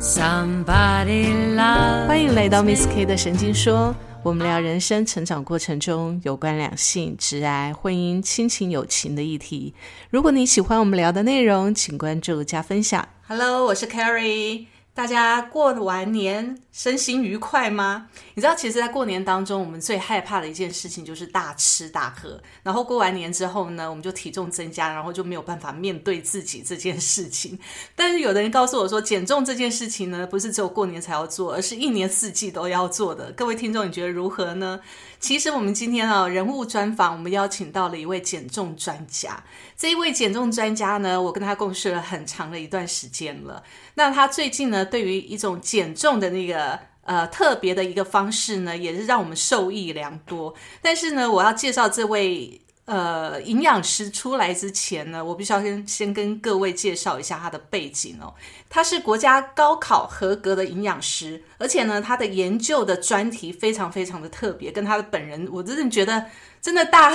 Somebody love 欢迎来到 Miss K 的神经说，我们聊人生成长过程中有关两性、直爱、婚姻、亲情、友情的议题。如果你喜欢我们聊的内容，请关注加分享。Hello，我是 Carrie。大家过完年身心愉快吗？你知道，其实，在过年当中，我们最害怕的一件事情就是大吃大喝。然后过完年之后呢，我们就体重增加，然后就没有办法面对自己这件事情。但是有的人告诉我说，减重这件事情呢，不是只有过年才要做，而是一年四季都要做的。各位听众，你觉得如何呢？其实我们今天啊，人物专访，我们邀请到了一位减重专家。这一位减重专家呢，我跟他共事了很长的一段时间了。那他最近呢，对于一种减重的那个呃特别的一个方式呢，也是让我们受益良多。但是呢，我要介绍这位呃营养师出来之前呢，我必须要先先跟各位介绍一下他的背景哦。他是国家高考合格的营养师，而且呢，他的研究的专题非常非常的特别，跟他的本人，我真的觉得真的大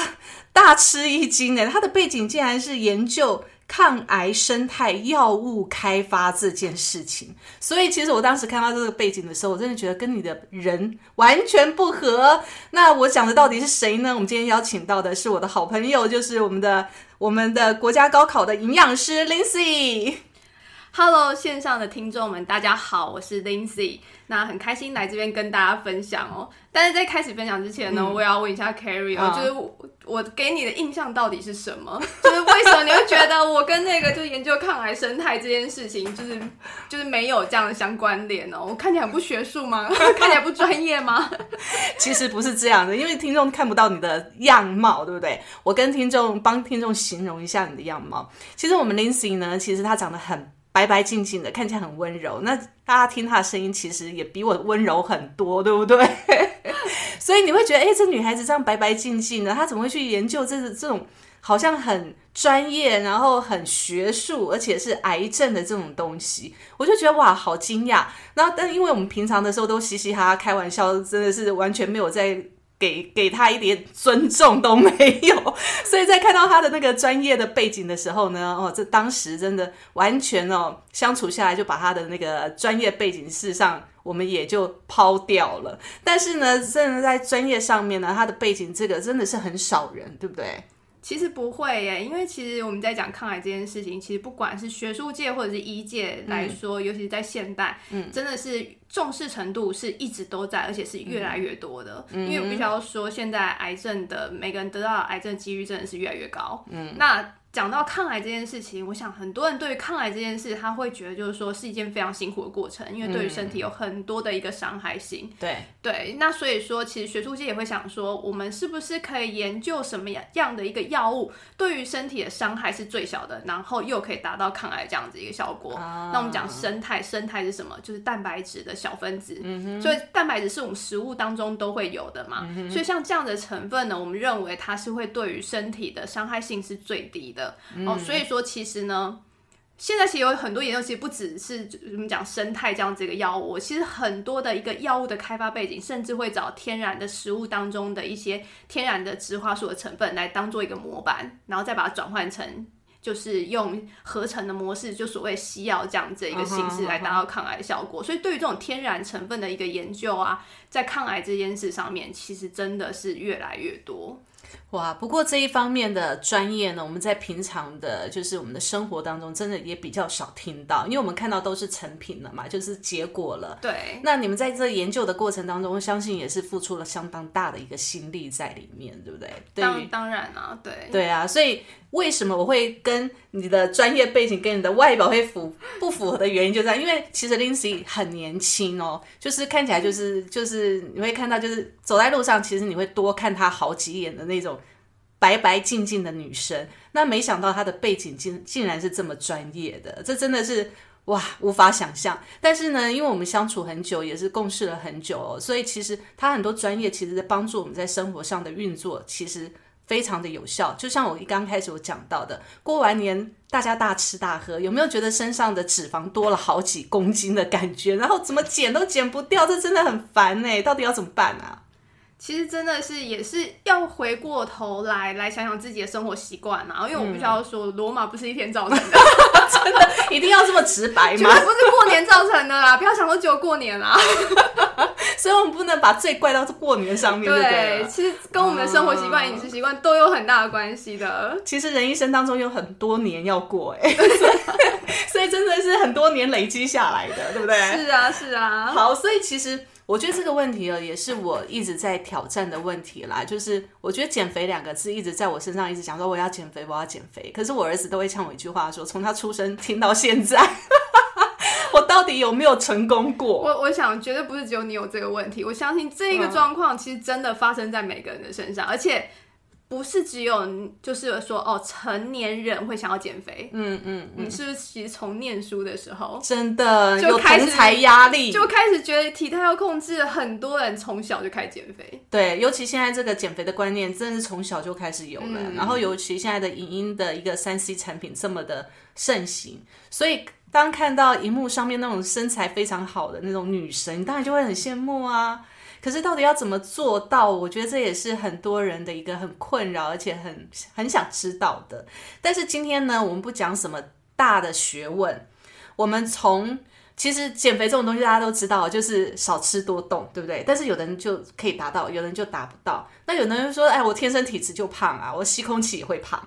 大吃一惊哎。他的背景竟然是研究。抗癌生态药物开发这件事情，所以其实我当时看到这个背景的时候，我真的觉得跟你的人完全不合。那我讲的到底是谁呢？我们今天邀请到的是我的好朋友，就是我们的我们的国家高考的营养师 Lindsay。Hello，线上的听众们，大家好，我是 Lindsay。那很开心来这边跟大家分享哦。但是在开始分享之前呢，我也要问一下 Carrie 哦，就是我我给你的印象到底是什么？就是为什么你会觉得我跟那个就是研究抗癌生态这件事情，就是就是没有这样的相关联哦？我看起来很不学术吗？看起来不专业吗？其实不是这样的，因为听众看不到你的样貌，对不对？我跟听众帮听众形容一下你的样貌。其实我们 Lindsay 呢，其实她长得很。白白净净的，看起来很温柔。那大家听她的声音，其实也比我温柔很多，对不对？所以你会觉得，哎，这女孩子这样白白净净的，她怎么会去研究这这种好像很专业，然后很学术，而且是癌症的这种东西？我就觉得哇，好惊讶。然后，但因为我们平常的时候都嘻嘻哈哈开玩笑，真的是完全没有在。给给他一点尊重都没有，所以在看到他的那个专业的背景的时候呢，哦，这当时真的完全哦相处下来就把他的那个专业背景事实上我们也就抛掉了。但是呢，真的在专业上面呢，他的背景这个真的是很少人，对不对？其实不会耶，因为其实我们在讲抗癌这件事情，其实不管是学术界或者是医界来说，尤其是在现代，嗯，真的是重视程度是一直都在，而且是越来越多的。因为我必须要说，现在癌症的每个人得到癌症几率真的是越来越高。嗯，那。讲到抗癌这件事情，我想很多人对于抗癌这件事，他会觉得就是说是一件非常辛苦的过程，因为对于身体有很多的一个伤害性。对对，那所以说，其实学术界也会想说，我们是不是可以研究什么样样的一个药物，对于身体的伤害是最小的，然后又可以达到抗癌这样子一个效果。那我们讲生态，生态是什么？就是蛋白质的小分子。嗯所以蛋白质是我们食物当中都会有的嘛。嗯所以像这样的成分呢，我们认为它是会对于身体的伤害性是最低的。哦，所以说其实呢，现在其实有很多研究，其实不只是我们讲生态这样子一个药物，其实很多的一个药物的开发背景，甚至会找天然的食物当中的一些天然的植化素的成分来当做一个模板，然后再把它转换成就是用合成的模式，就所谓西药这样子一个形式来达到抗癌的效果。所以对于这种天然成分的一个研究啊，在抗癌这件事上面，其实真的是越来越多。哇，不过这一方面的专业呢，我们在平常的，就是我们的生活当中，真的也比较少听到，因为我们看到都是成品了嘛，就是结果了。对。那你们在这研究的过程当中，相信也是付出了相当大的一个心力在里面，对不对？当当然啊，对。对啊，所以为什么我会跟你的专业背景跟你的外表会符 不符合的原因就在，因为其实 Lindsay 很年轻哦，就是看起来就是就是你会看到，就是走在路上，其实你会多看他好几眼的那种。白白净净的女生，那没想到她的背景竟竟然是这么专业的，这真的是哇无法想象。但是呢，因为我们相处很久，也是共事了很久哦，所以其实她很多专业，其实在帮助我们在生活上的运作，其实非常的有效。就像我一刚开始我讲到的，过完年大家大吃大喝，有没有觉得身上的脂肪多了好几公斤的感觉？然后怎么减都减不掉，这真的很烦呢。到底要怎么办啊？其实真的是也是要回过头来来想想自己的生活习惯啊，因为我必须要说，罗马不是一天造成的，真的一定要这么直白吗？不是过年造成的啦，不要想说只有过年啦。所以我们不能把罪怪到过年上面。对，其实跟我们的生活习惯、饮食习惯都有很大的关系的。其实人一生当中有很多年要过，哎，所以真的是很多年累积下来的，对不对？是啊，是啊。好，所以其实。我觉得这个问题啊，也是我一直在挑战的问题啦。就是我觉得“减肥”两个字一直在我身上一直讲说我要减肥，我要减肥。可是我儿子都会呛我一句话说：从他出生听到现在，我到底有没有成功过？我我想绝对不是只有你有这个问题。我相信这个状况其实真的发生在每个人的身上，而且。不是只有就是说哦，成年人会想要减肥。嗯嗯，你是不是其实从念书的时候真的就开始才压力，就开始觉得体态要控制？很多人从小就开始减肥。对，尤其现在这个减肥的观念真的是从小就开始有了。然后尤其现在的影音的一个三 C 产品这么的盛行，所以当看到荧幕上面那种身材非常好的那种女神，当然就会很羡慕啊。可是到底要怎么做到？我觉得这也是很多人的一个很困扰，而且很很想知道的。但是今天呢，我们不讲什么大的学问，我们从其实减肥这种东西大家都知道，就是少吃多动，对不对？但是有的人就可以达到，有人就达不到。那有的人说：“哎，我天生体质就胖啊，我吸空气也会胖。”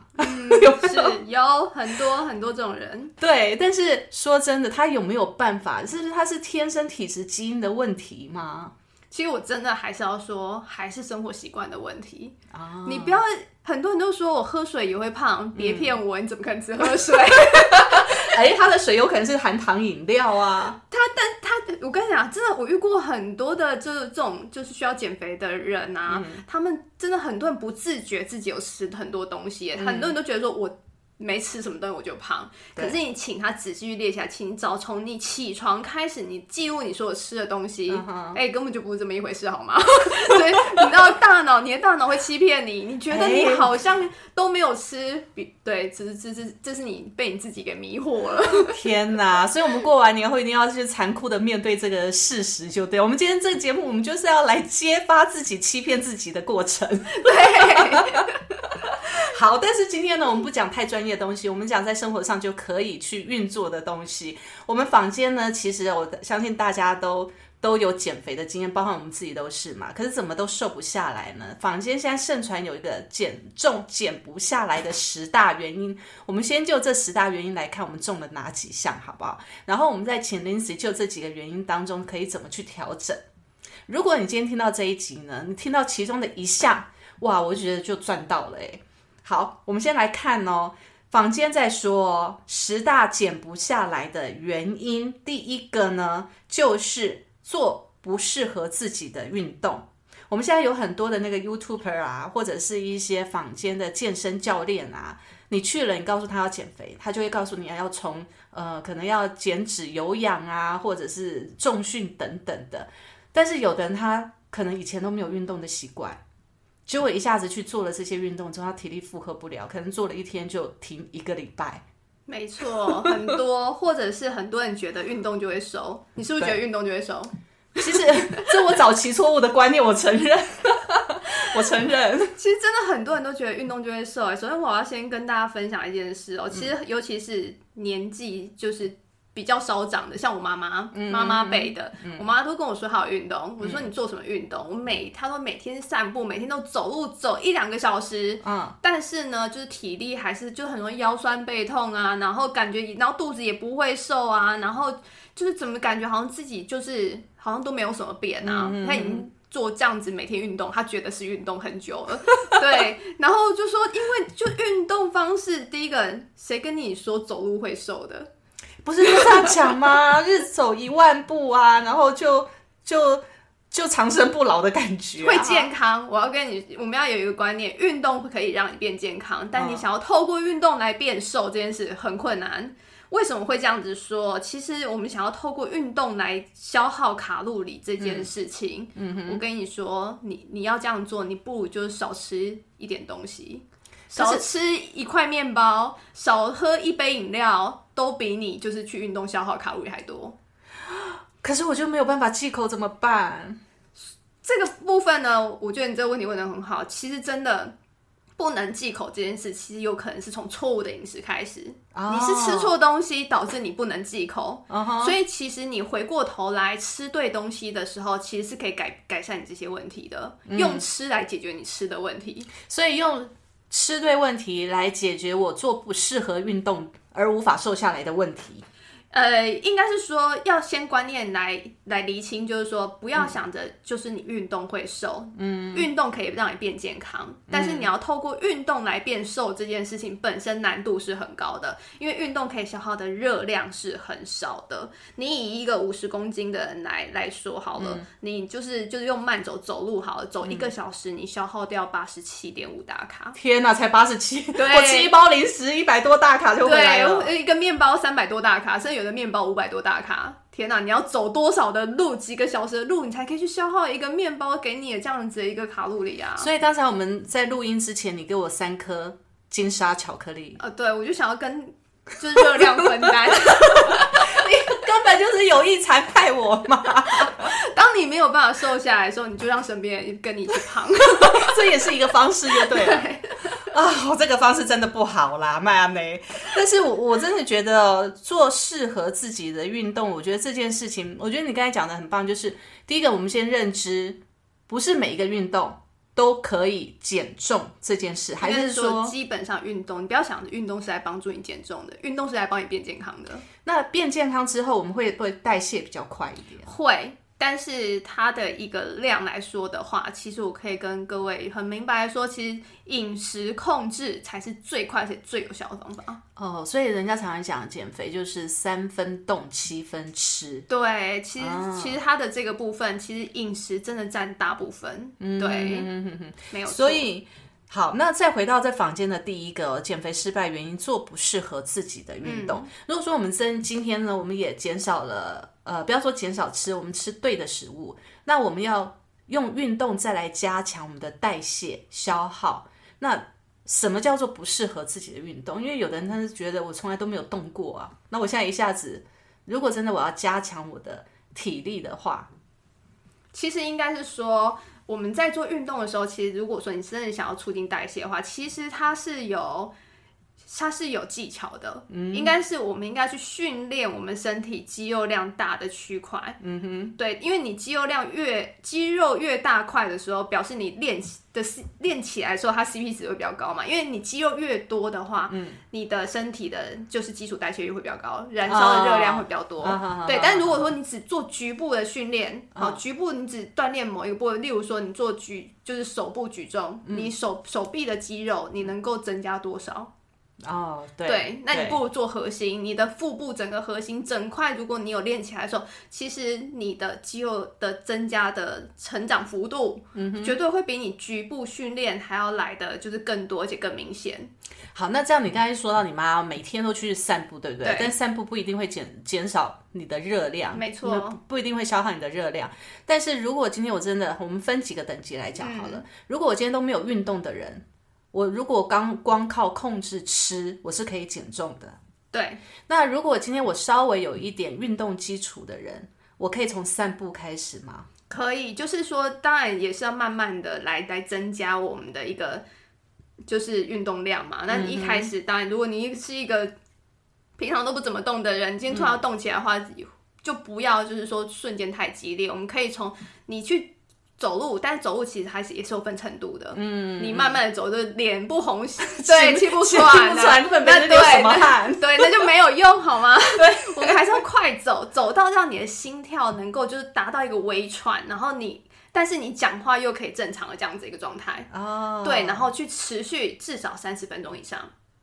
是有很多很多这种人。对，但是说真的，他有没有办法？是他是天生体质基因的问题吗？其实我真的还是要说，还是生活习惯的问题啊！你不要很多人都说我喝水也会胖，别骗我！你怎么可能只喝水？哎，他的水有可能是含糖饮料啊！他但他，我跟你讲，真的，我遇过很多的，就是这种就是需要减肥的人啊，他们真的很多人不自觉自己有吃很多东西，很多人都觉得说我。没吃什么东西我就胖，可是你请他仔细去列下来，请早从你起床开始，你记录你说我吃的东西，哎，根本就不是这么一回事，好吗？所以你知道大脑，你的大脑会欺骗你，你觉得你好像都没有吃，比对，这是这是这是你被你自己给迷惑了。天哪！所以我们过完年后一定要去残酷的面对这个事实，就对。我们今天这个节目，我们就是要来揭发自己欺骗自己的过程。对。好，但是今天呢，我们不讲太专业的东西，我们讲在生活上就可以去运作的东西。我们坊间呢，其实我相信大家都都有减肥的经验，包括我们自己都是嘛。可是怎么都瘦不下来呢？坊间现在盛传有一个减重减不下来的十大原因，我们先就这十大原因来看，我们中了哪几项，好不好？然后我们再请 Lindsay 就这几个原因当中可以怎么去调整。如果你今天听到这一集呢，你听到其中的一项，哇，我觉得就赚到了诶。好，我们先来看哦。坊间在说十大减不下来的原因，第一个呢，就是做不适合自己的运动。我们现在有很多的那个 YouTuber 啊，或者是一些坊间的健身教练啊，你去了，你告诉他要减肥，他就会告诉你要从呃，可能要减脂、有氧啊，或者是重训等等的。但是有的人他可能以前都没有运动的习惯。结果一下子去做了这些运动之后，他体力负荷不了，可能做了一天就停一个礼拜。没错，很多或者是很多人觉得运动就会瘦，你是不是觉得运动就会瘦？其实这我早期错误的观念，我承认，我承认。其实真的很多人都觉得运动就会瘦。首先我要先跟大家分享一件事哦，其实尤其是年纪就是。比较少长的，像我妈妈妈妈辈的，我妈都跟我说她有运动。我说你做什么运动？我每她说每天散步，每天都走路走一两个小时。嗯，但是呢，就是体力还是就很容易腰酸背痛啊，然后感觉然后肚子也不会瘦啊，然后就是怎么感觉好像自己就是好像都没有什么变啊。她已经做这样子每天运动，她觉得是运动很久了。对，然后就说因为就运动方式，第一个谁跟你说走路会瘦的？不是就这样讲吗？日走一万步啊，然后就就就长生不老的感觉，会健康。我要跟你，我们要有一个观念，运动可以让你变健康，但你想要透过运动来变瘦这件事很困难。为什么会这样子说？其实我们想要透过运动来消耗卡路里这件事情，嗯我跟你说，你你要这样做，你不如就是少吃一点东西。少吃一块面包，少喝一杯饮料，都比你就是去运动消耗卡路里还多。可是我就没有办法忌口，怎么办？这个部分呢，我觉得你这个问题问的很好。其实真的不能忌口这件事，其实有可能是从错误的饮食开始。你是吃错东西导致你不能忌口，所以其实你回过头来吃对东西的时候，其实是可以改改善你这些问题的。用吃来解决你吃的问题，所以用吃对问题来解决我做不适合运动而无法瘦下来的问题。呃，应该是说要先观念来来厘清，就是说不要想着就是你运动会瘦，嗯，运动可以让你变健康，但是你要透过运动来变瘦这件事情本身难度是很高的，因为运动可以消耗的热量是很少的。你以一个五十公斤的人来来说好了，你就是就是用慢走走路好了，走一个小时，你消耗掉八十七点五大卡。天哪，才八十七，我吃一包零食一百多大卡就回来了，一个面包三百多大卡，甚至有。的面包五百多大卡，天哪！你要走多少的路，几个小时的路，你才可以去消耗一个面包给你的这样子的一个卡路里啊？所以刚才我们在录音之前，你给我三颗金沙巧克力，呃，对我就想要跟就是热量分担，你根本就是有意残害我嘛！当你没有办法瘦下来的时候，你就让身边人跟你一起胖，这也是一个方式，就对了。啊，这个方式真的不好啦，麦阿梅。但是我我真的觉得做适合自己的运动，我觉得这件事情，我觉得你刚才讲的很棒。就是第一个，我们先认知，不是每一个运动都可以减重这件事，还是说基本上运动，你不要想着运动是来帮助你减重的，运动是来帮你变健康的。那变健康之后，我们会不会代谢比较快一点？会。但是它的一个量来说的话，其实我可以跟各位很明白说，其实饮食控制才是最快且最有效的方法。哦，所以人家常常讲减肥就是三分动七分吃。对，其实其实它的这个部分，其实饮食真的占大部分。对，没有错。所以。好，那再回到在房间的第一个减肥失败原因，做不适合自己的运动。如果说我们今今天呢，我们也减少了，呃，不要说减少吃，我们吃对的食物，那我们要用运动再来加强我们的代谢消耗。那什么叫做不适合自己的运动？因为有的人他是觉得我从来都没有动过啊，那我现在一下子，如果真的我要加强我的体力的话，其实应该是说。我们在做运动的时候，其实如果说你真的想要促进代谢的话，其实它是有。它是有技巧的，嗯应该是我们应该去训练我们身体肌肉量大的区块。嗯哼，对，因为你肌肉量越肌肉越大块的时候，表示你练的练起来的时候，它 CP 值会比较高嘛。因为你肌肉越多的话，嗯，你的身体的就是基础代谢率会比较高，燃烧的热量会比较多。对，但如果说你只做局部的训练，好，局部你只锻炼某一个部位，例如说你做举就是手部举重，你手手臂的肌肉你能够增加多少？哦，对，那你不如做核心，你的腹部整个核心整块，如果你有练起来的时候，其实你的肌肉的增加的成长幅度，嗯，绝对会比你局部训练还要来的就是更多而且更明显。好，那这样你刚才说到你妈每天都去散步，对不对？但散步不一定会减减少你的热量，没错，不一定会消耗你的热量。但是如果今天我真的，我们分几个等级来讲好了。如果我今天都没有运动的人。我如果刚光靠控制吃，我是可以减重的。对，那如果今天我稍微有一点运动基础的人，我可以从散步开始吗？可以，就是说，当然也是要慢慢的来来增加我们的一个就是运动量嘛。那你一开始，当然如果你是一个平常都不怎么动的人，今天突然要动起来的话，就不要就是说瞬间太激烈。我们可以从你去。走路，但是走路其实还是也是有分程度的。嗯，你慢慢的走，就脸不红，对，气不喘，那对，对，那就没有用，好吗？对，我们还是要快走，走到让你的心跳能够就是达到一个微喘，然后你，但是你讲话又可以正常的这样子一个状态。哦，对，然后去持续至少三十分钟以上，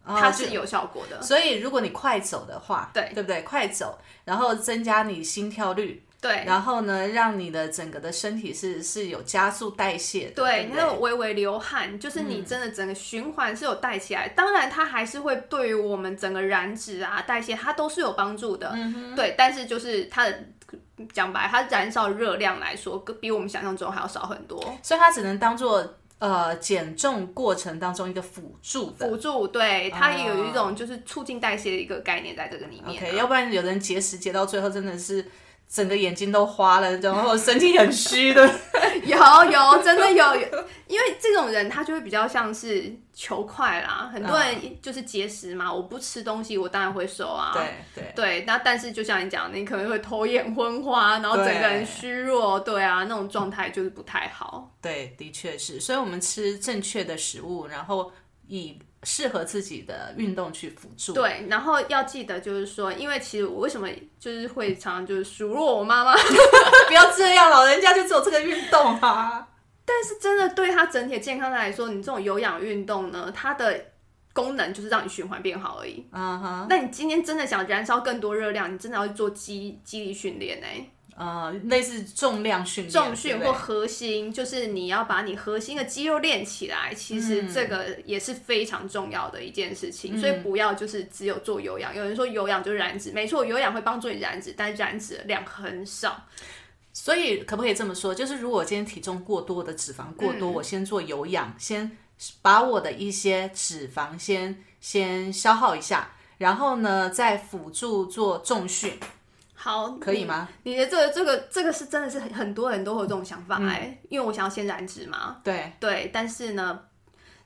它是有效果的。所以如果你快走的话，对，对不对？快走，然后增加你心跳率。对，然后呢，让你的整个的身体是是有加速代谢的，对，那种微微流汗，就是你真的整个循环是有带起来。当然，它还是会对于我们整个燃脂啊、代谢，它都是有帮助的。嗯对，但是就是它的讲白，它燃烧热量来说，比我们想象中还要少很多，所以它只能当做呃减重过程当中一个辅助的辅助。对，它也有一种就是促进代谢的一个概念在这个里面。OK，要不然有人节食节到最后真的是。整个眼睛都花了，然后身体很虚 的，有有真的有，有因为这种人他就会比较像是求快啦。很多人就是节食嘛，我不吃东西，我当然会瘦啊。对对对，那但是就像你讲，你可能会头眼昏花，然后整个人虚弱，对啊，那种状态就是不太好。对，的确是，所以我们吃正确的食物，然后以适合自己的运动去辅助。对，然后要记得就是说，因为其实我为什么就是会常常就是数落我妈妈，不要这样，老人家就只有这个运动啊。但是真的对他整体健康来说，你这种有氧运动呢，它的功能就是让你循环变好而已。嗯哼，那你今天真的想燃烧更多热量，你真的要去做肌肌力训练呢？呃，类似重量训练，重训或核心，就是你要把你核心的肌肉练起来。其实这个也是非常重要的一件事情，所以不要就是只有做有氧。有人说有氧就是燃脂，没错，有氧会帮助你燃脂，但燃脂的量很少。所以可不可以这么说？就是如果我今天体重过多的脂肪过多，我先做有氧，先把我的一些脂肪先先消耗一下，然后呢再辅助做重训，好，可以吗？你的这个这个这个是真的是很很多人都会有这种想法哎、因为我想要先燃脂嘛，对，对，但是呢，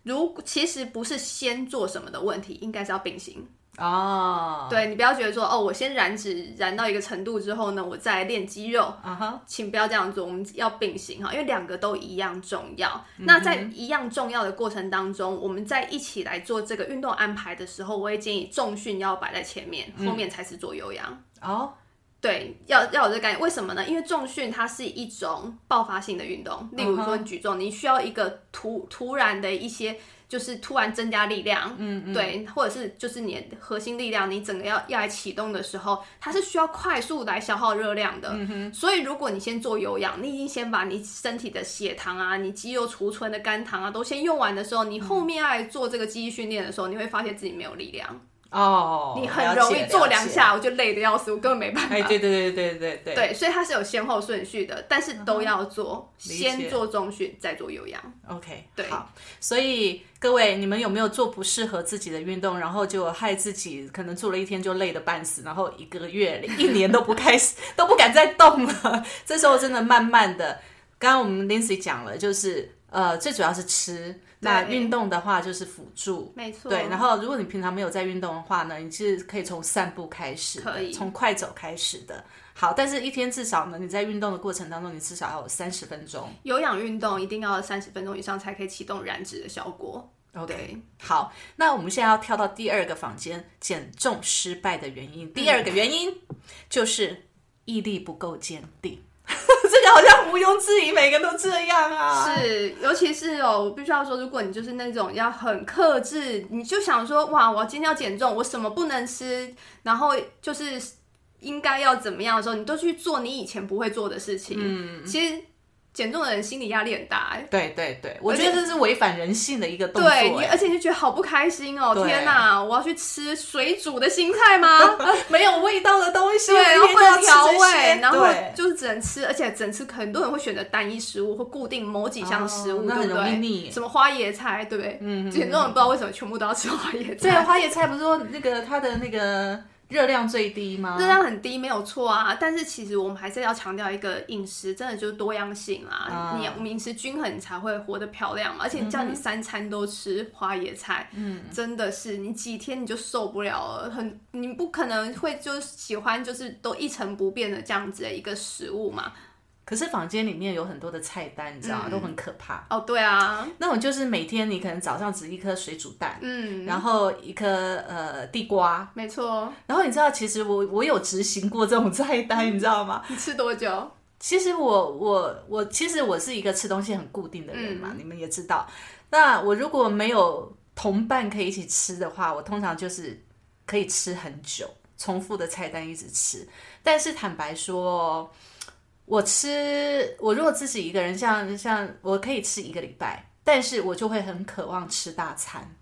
如其实不是先做什么的问题，应该是要并行。哦，对你不要觉得说哦，我先燃脂燃到一个程度之后呢，我再练肌肉，啊哈，请不要这样做，我们要并行哈，因为两个都一样重要。嗯那在一样重要的过程当中，我们在一起来做这个运动安排的时候，我也建议重训要摆在前面，嗯后面才是做有氧。哦，对，要要有这个概念。为什么呢？因为重训它是一种爆发性的运动，例如嗯说你举重，你需要一个突突然的一些。就是突然增加力量，嗯嗯，对，或者是就是你的核心力量，你整个要要来启动的时候，它是需要快速来消耗热量的。嗯所以如果你先做有氧，你已经先把你身体的血糖啊、你肌肉储存的肝糖啊都先用完的时候，你后面要来做这个肌力训练的时候，你会发现自己没有力量，哦，你很容易做两。下我就累得要死，我根本没办法。哎，对对对对对对对，所以它是有先后顺序的，但是都要做，先做中训，再做有氧。OK，对好，所以各位，你们有没有做不适合自己的运动，然后就害自己可能做了一天就累得半死，然后一个月、一年都不开始，都不敢再动了？这时候真的慢慢的，刚刚我们 Lindsay 讲了，就是呃，最主要是吃，那运动的话就是辅助。没错，对，然后如果你平常没有在运动的话呢，你是可以从散步开始，可以从快走开始的。好，但是一天至少呢，你在运动的过程当中，你至少要有三十分钟。有氧运动一定要三十分钟以上才可以启动燃脂的效果。OK，好，那我们现在要跳到第二个房间，减重失败的原因。第二个原因就是毅力不够坚定。这个好像毋庸置疑，每个人都这样啊。是，尤其是哦，我必须要说，如果你就是那种要很克制，你就想说，哇，我今天要减重，我什么不能吃，然后就是应该要怎么样的时候，你都去做你以前不会做的事情。嗯，其实减重的人心理压力很大哎。对对对，我觉得这是违反人性的一个动作。对而且你就觉得好不开心哦！对天哪，我要去吃水煮的青菜吗？没有味道的东西，对，然后不能调我一天就要吃这些味，然后就是只能吃，而且整吃很多人会选择单一食物或固定某几项食物，哦那很对不对？容易腻什么花椰菜，对不对？嗯，减重人不知道为什么全部都要吃花椰对，菜。花椰菜不是说那个它的那个热量最低吗？热量很低没有错啊，但是其实我们还是要强调一个饮食真的就是多样性啊，啊。你我们饮食均衡你才会活得漂亮嘛，而且叫你三餐都吃花椰菜，嗯，真的是你几天你就受不了了，很你不可能会就喜欢就是都一成不变的这样子的一个食物嘛，可是房间里面有很多的菜单，你知道吗？都很可怕。哦对啊，那种就是每天你可能早上只一颗水煮蛋，嗯，然后一颗呃地瓜，没错，然后你知道，其实我我有执行过这种菜单，你知道吗？你吃多久？其实我我我其实我是一个吃东西很固定的人嘛，嗯你们也知道。那我如果没有同伴可以一起吃的话，我通常就是可以吃很久，重复的菜单一直吃。但是坦白说，我吃我如果自己一个人像像我可以吃一个礼拜，但是我就会很渴望吃大餐。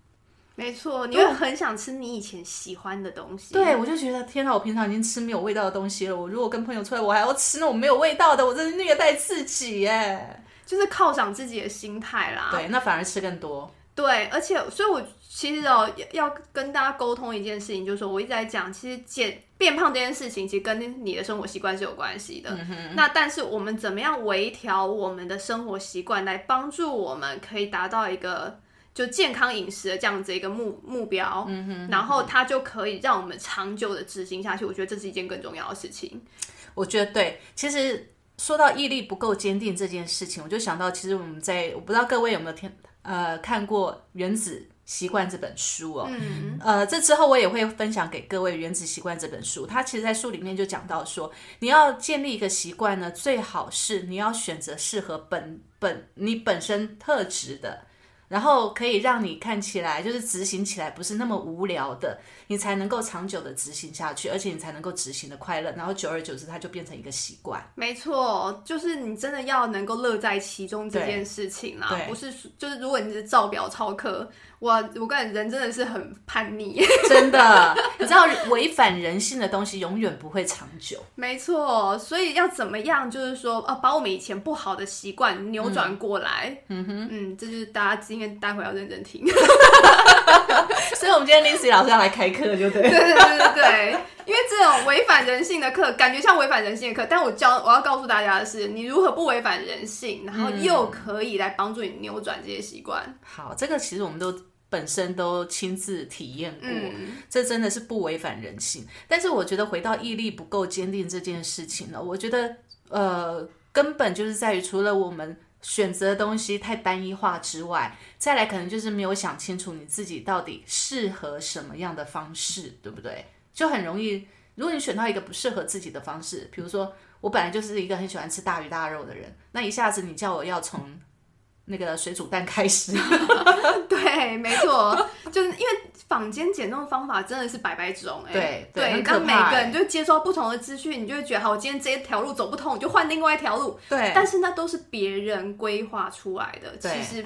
没错，你会很想吃你以前喜欢的东西。对，我就觉得天哪！我平常已经吃没有味道的东西了，我如果跟朋友出来，我还要吃那种没有味道的，我真是虐待自己耶。就是犒赏自己的心态啦。对，那反而吃更多。对，而且所以，我其实哦要跟大家沟通一件事情，就是说我一直在讲，其实减变胖这件事情，其实跟你的生活习惯是有关系的。那但是我们怎么样微调我们的生活习惯，来帮助我们可以达到一个就健康饮食的这样子一个目目标，然后它就可以让我们长久的执行下去。我觉得这是一件更重要的事情。我觉得对，其实说到毅力不够坚定这件事情，我就想到，其实我们在我不知道各位有没有听呃看过《原子习惯》这本书哦，呃，这之后我也会分享给各位《原子习惯》这本书。它其实，在书里面就讲到说，你要建立一个习惯呢，最好是你要选择适合本本你本身特质的。然后可以让你看起来就是执行起来不是那么无聊的，你才能够长久的执行下去，而且你才能够执行的快乐。然后久而久之，它就变成一个习惯。没错，就是你真的要能够乐在其中这件事情啦，不是就是如果你是照表抄课。我我感觉人真的是很叛逆，真的，你知道违反人性的东西永远不会长久。没错，所以要怎么样，就是说，啊，把我们以前不好的习惯扭转过来。嗯哼，嗯，这就是大家今天待会要认真听。所以，我们今天 Lindsay 老师要来开课，就对。对对对对对，因为这种违反人性的课，感觉像违反人性的课，但我教我要告诉大家的是，你如何不违反人性，然后又可以来帮助你扭转这些习惯。好，这个其实我们都。本身都亲自体验过，这真的是不违反人性。但是我觉得回到毅力不够坚定这件事情呢，我觉得呃根本就是在于除了我们选择的东西太单一化之外，再来可能就是没有想清楚你自己到底适合什么样的方式，对不对？就很容易，如果你选到一个不适合自己的方式，比如说我本来就是一个很喜欢吃大鱼大肉的人，那一下子你叫我要从。那个水煮蛋开始，对，没错，就是因为坊间减重的方法真的是百百种，哎，对对，当每个人就接收不同的资讯，你就会觉得，好，我今天这一条路走不通，我就换另外一条路，对，但是那都是别人规划出来的，其实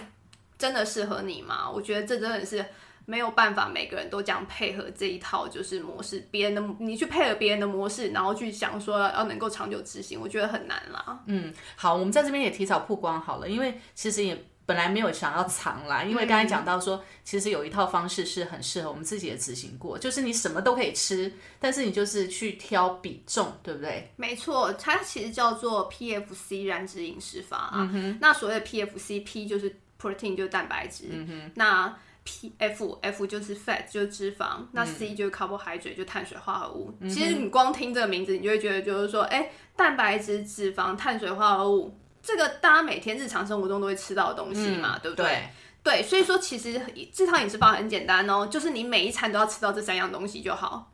真的适合你吗？我觉得这真的是。没有办法，每个人都这样配合这一套就是模式。别人的你去配合别人的模式，然后去想说要能够长久执行，我觉得很难啦。嗯，好，我们在这边也提早曝光好了，因为其实也本来没有想要藏啦，因为刚才讲到说，其实有一套方式是很适合我们自己也执行过，就是你什么都可以吃，但是你就是去挑比重，对不对？没错，它其实叫做 PFC 燃脂饮食法啊。那所谓的 PFC，P 就是 protein 就是蛋白质，嗯那 P F F 就是 fat 就是脂肪，那 C 就是 carbohydrate 就碳水化合物。其实你光听这个名字，你就会觉得就是说，哎，蛋白质、脂肪、碳水化合物，这个大家每天日常生活中都会吃到的东西嘛，对不对？对，所以说其实这套饮食法很简单哦，就是你每一餐都要吃到这三样东西就好。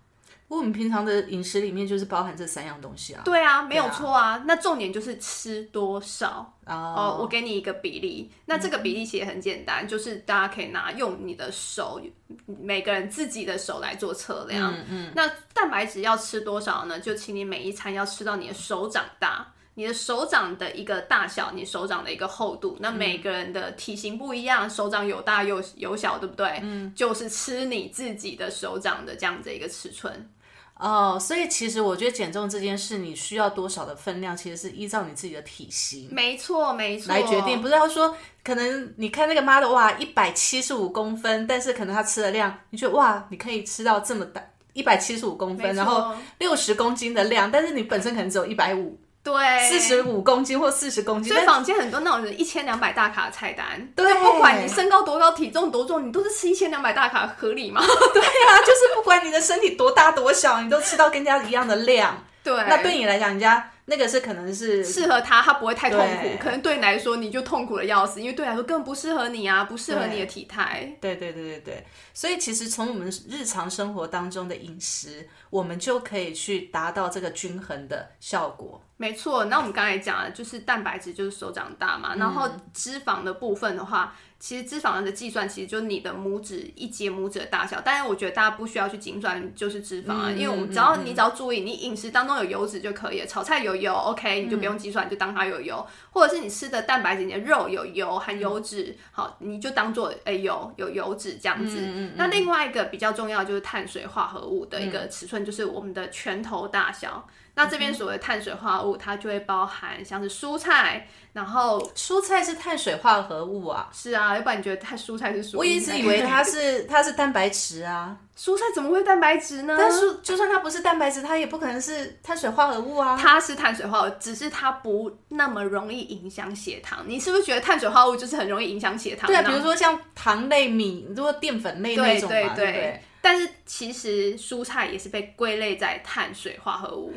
我们平常的饮食里面就是包含这三样东西啊。对啊，没有错啊。那重点就是吃多少哦。我给你一个比例，那这个比例其实很简单，就是大家可以拿用你的手，每个人自己的手来做测量。嗯嗯。那蛋白质要吃多少呢？就请你每一餐要吃到你的手掌大，你的手掌的一个大小，你手掌的一个厚度。那每个人的体型不一样，手掌有大有有小，对不对？嗯。就是吃你自己的手掌的这样子一个尺寸。哦，所以其实我觉得减重这件事，你需要多少的分量，其实是依照你自己的体型，没错没错来决定。不是要说，可能你看那个妈的哇，一百七十五公分，但是可能他吃的量，你觉得哇，你可以吃到这么大，一百七十五公分，然后六十公斤的量，但是你本身可能只有一百五。对，四十五公斤或四十公斤，所以坊间很多那种人一千两百大卡的菜单，对，不管你身高多高、体重多重，你都是吃一千两百大卡，合理吗？对呀，就是不管你的身体多大多小，你都吃到跟人家一样的量。对，那对你来讲，人家。那个是可能是适合他，他不会太痛苦。可能对你来说，你就痛苦的要死，因为对来说根本不适合你啊，不适合你的体态。对对对对对，所以其实从我们日常生活当中的饮食，我们就可以去达到这个均衡的效果。没错，那我们刚才讲了就是蛋白质就是手掌大嘛，然后脂肪的部分的话。其实脂肪的计算其实就是你的拇指一节拇指的大小，但是我觉得大家不需要去精算就是脂肪啊，因为我们只要你只要注意你饮食当中有油脂就可以了，炒菜有油，OK，你就不用计算，就当它有油，或者是你吃的蛋白质，你的肉有油含油脂，好，你就当做诶有有油脂这样子。那另外一个比较重要就是碳水化合物的一个尺寸，就是我们的拳头大小。那这边所谓碳水化合物，它就会包含像是蔬菜，然后蔬菜是碳水化合物啊。是啊，要不然你觉得它蔬菜是蔬？我一直以为它是 它是蛋白质啊。蔬菜怎么会蛋白质呢？但是就算它不是蛋白质，它也不可能是碳水化合物啊。它是碳水化合物，只是它不那么容易影响血糖。你是不是觉得碳水化合物就是很容易影响血糖？对啊，比如说像糖类、米，如果淀粉类那种嘛，对？但是其实蔬菜也是被归类在碳水化合物。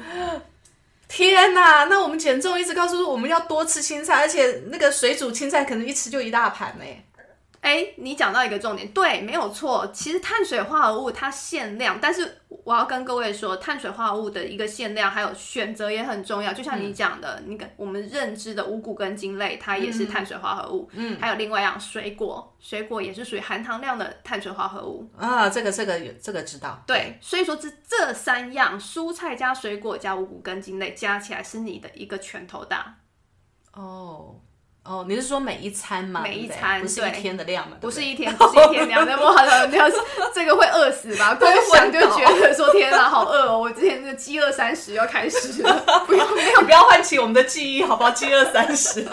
天哪！那我们减重一直告诉我们要多吃青菜，而且那个水煮青菜可能一吃就一大盘呢。哎，你讲到一个重点，对，没有错。其实碳水化合物它限量，但是我要跟各位说，碳水化合物的一个限量还有选择也很重要。就像你讲的，你跟我们认知的五谷根茎类，它也是碳水化合物。嗯，还有另外一样水果，水果也是属于含糖量的碳水化合物。啊，这个这个这个知道。对，所以说这这三样蔬菜加水果加五谷根茎类加起来是你的一个拳头大。哦。哦，你是说每一餐吗？每一餐不是一天的量吗？不是一天，不是一天量。那我好像，要是这个会饿死吧？光想就觉得说天哪，好饿哦！我之前那个饥饿三十要开始了，不要没有，不要唤起我们的记忆，好不好？饥饿三十。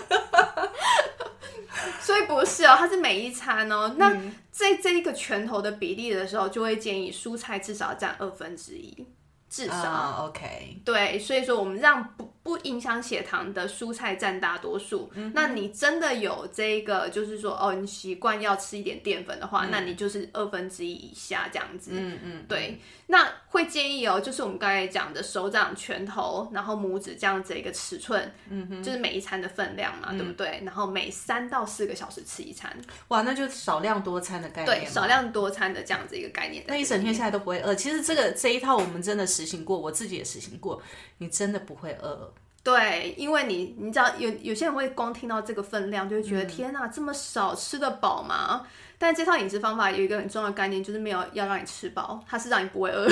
所以不是哦，它是每一餐哦。那在这一个拳头的比例的时候，就会建议蔬菜至少占二分之一。至少，OK，对，所以说我们让不不影响血糖的蔬菜占大多数。那你真的有这个，就是说哦，你习惯要吃一点淀粉的话，那你就是二分之一以下这样子。嗯嗯，对。那会建议哦，就是我们刚才讲的手掌、拳头，然后拇指这样子一个尺寸，嗯哼，就是每一餐的分量嘛，对不对？然后每三到四个小时吃一餐。哇，那就少量多餐的概念。对，少量多餐的这样子一个概念。那一整天下来都不会饿。其实这个这一套我们真的实行过，我自己也实行过，你真的不会饿。对，因为你你知道有有些人会光听到这个分量就会觉得天哪，这么少吃得饱吗？但这套饮食方法有一个很重要的概念，就是没有要让你吃饱，它是让你不会饿。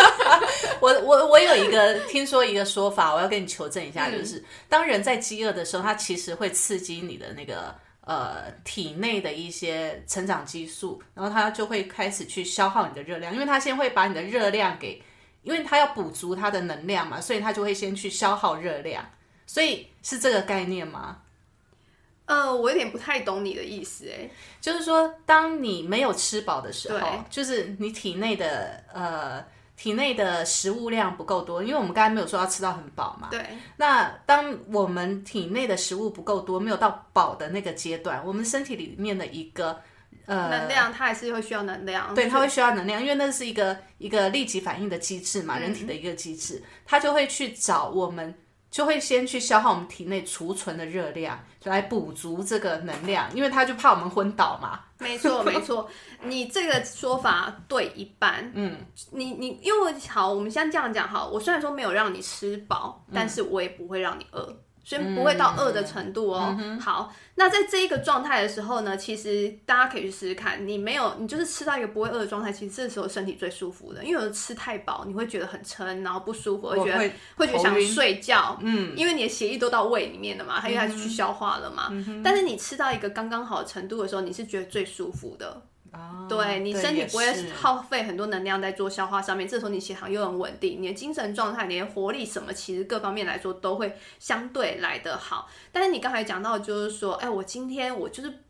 我我我有一个听说一个说法，我要跟你求证一下，就是当人在饥饿的时候，它其实会刺激你的那个呃体内的一些成长激素，然后它就会开始去消耗你的热量，因为它先会把你的热量给。因为它要补足它的能量嘛，所以它就会先去消耗热量，所以是这个概念吗？呃，我有点不太懂你的意思，哎，就是说，当你没有吃饱的时候，就是你体内的呃体内的食物量不够多，因为我们刚才没有说要吃到很饱嘛，对。那当我们体内的食物不够多，没有到饱的那个阶段，我们身体里面的一个。呃，能量它还是会需要能量，对，它会需要能量，因为那是一个一个立即反应的机制嘛，人体的一个机制，它就会去找我们，就会先去消耗我们体内储存的热量，来补足这个能量，因为它就怕我们昏倒嘛。没错，没错，你这个说法对一半。嗯，你你因为好，我们先这样讲好，我虽然说没有让你吃饱，但是我也不会让你饿。所以不会到饿的程度哦。好，那在这一个状态的时候呢，其实大家可以去试试看。你没有，你就是吃到一个不会饿的状态，其实这时候身体最舒服的。因为有吃太饱，你会觉得很撑，然后不舒服，会觉得会觉得想睡觉。嗯，因为你的血液都到胃里面了嘛，它又开始去消化了嘛。但是你吃到一个刚刚好的程度的时候，你是觉得最舒服的。对你身体不会耗费很多能量在做消化上面，这时候你血糖又很稳定，你的精神状态、你的活力什么，其实各方面来说都会相对来得好。但是你刚才讲到，就是说，哎，我今天我就是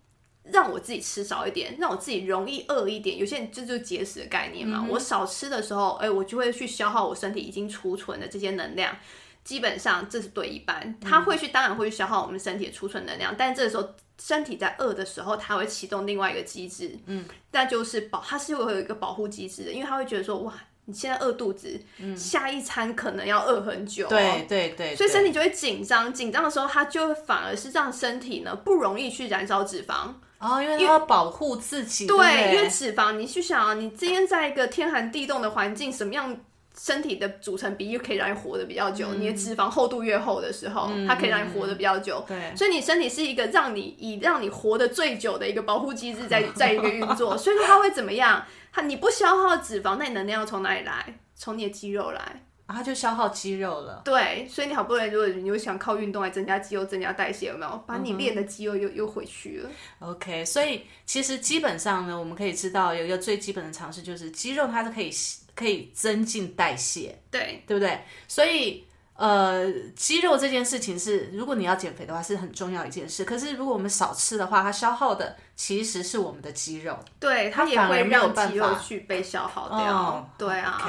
让我自己吃少一点，让我自己容易饿一点。有些人这就节食的概念嘛，我少吃的时候，哎，我就会去消耗我身体已经储存的这些能量。基本上这是对一半，它会去当然会去消耗我们身体的储存能量，但这个时候。身体在饿的时候，它会启动另外一个机制，嗯，那就是保，它是会有一个保护机制的，因为它会觉得说，哇，你现在饿肚子，嗯，下一餐可能要饿很久，对对对，所以身体就会紧张，紧张的时候，它就反而是让身体呢不容易去燃烧脂肪，哦，因为要保护自己，对，因为脂肪，你去想啊，你今天在一个天寒地冻的环境，什么样？身体的组成比例可以让你活得比较久，你的脂肪厚度越厚的时候，它可以让你活得比较久。对，所以你身体是一个让你以让你活得最久的一个保护机制，在 在一个运作。所以说它会怎么样？它你不消耗脂肪，那你能量要从哪里来？从你的肌肉来，它就消耗肌肉了。对，所以你好不容易如果你又想靠运动来增加肌肉、增加代谢，有没有？把你练的肌肉又又回去了。OK，所以其实基本上呢，我们可以知道有一个最基本的常识，就是肌肉它是可以。可以增进代谢，对对不对？所以呃，肌肉这件事情是，如果你要减肥的话，是很重要一件事。可是如果我们少吃的话，它消耗的其实是我们的肌肉。对，它也会让肌肉去被消耗掉。对啊。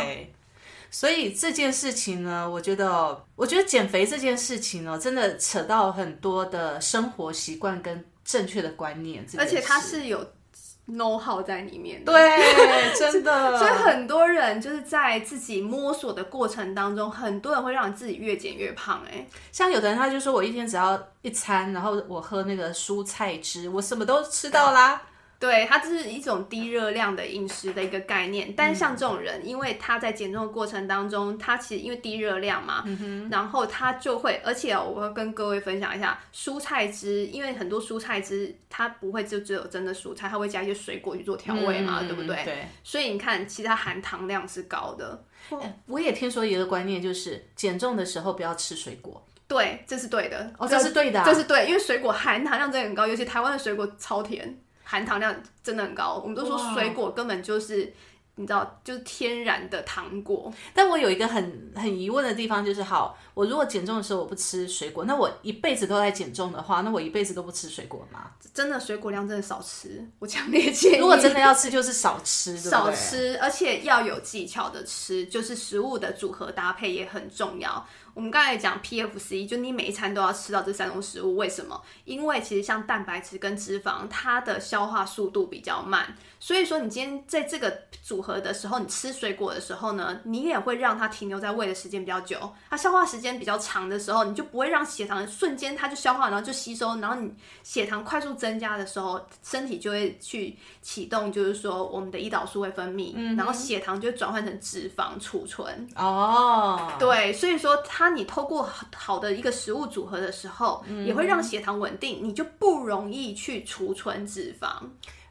所以这件事情呢，我觉得，我觉得减肥这件事情呢，真的扯到很多的生活习惯跟正确的观念。而且它是有。Know how 在里面，对，真的。所以很多人就是在自己摸索的过程当中，很多人会让自己越减越胖。哎，像有的人他就说，我一天只要一餐，然后我喝那个蔬菜汁，我什么都吃到啦。对，它这是一种低热量的饮食的一个概念，但是像这种人，因为他在减重的过程当中，他其实因为低热量嘛，然后他就会，而且我要跟各位分享一下蔬菜汁，因为很多蔬菜汁它不会就只有真的蔬菜，它会加一些水果去做调味嘛，对不对？对。所以你看，其实它含糖量是高的。我也听说一个观念，就是减重的时候不要吃水果。对，这是对的。哦，这是对的，这是对，因为水果含糖量真的很高，尤其台湾的水果超甜。含糖量真的很高，我们都说水果根本就是你知道，就是天然的糖果。但我有一个很很疑问的地方，就是好，我如果减重的时候我不吃水果，那我一辈子都在减重的话，那我一辈子都不吃水果吗？真的水果量真的少吃，我强烈建议。如果真的要吃，就是少吃，少吃，而且要有技巧的吃，就是食物的组合搭配也很重要。我们刚才讲 PFC，就你每一餐都要吃到这三种食物，为什么？因为其实像蛋白质跟脂肪，它的消化速度比较慢，所以说你今天在这个组合的时候，你吃水果的时候呢，你也会让它停留在胃的时间比较久，它消化时间比较长的时候，你就不会让血糖瞬间它就消化，然后就吸收，然后你血糖快速增加的时候，身体就会去启动，就是说我们的胰岛素会分泌，然后血糖就转换成脂肪储存。哦，对，所以说它。当你透过好的一个食物组合的时候，也会让血糖稳定，你就不容易去储存脂肪。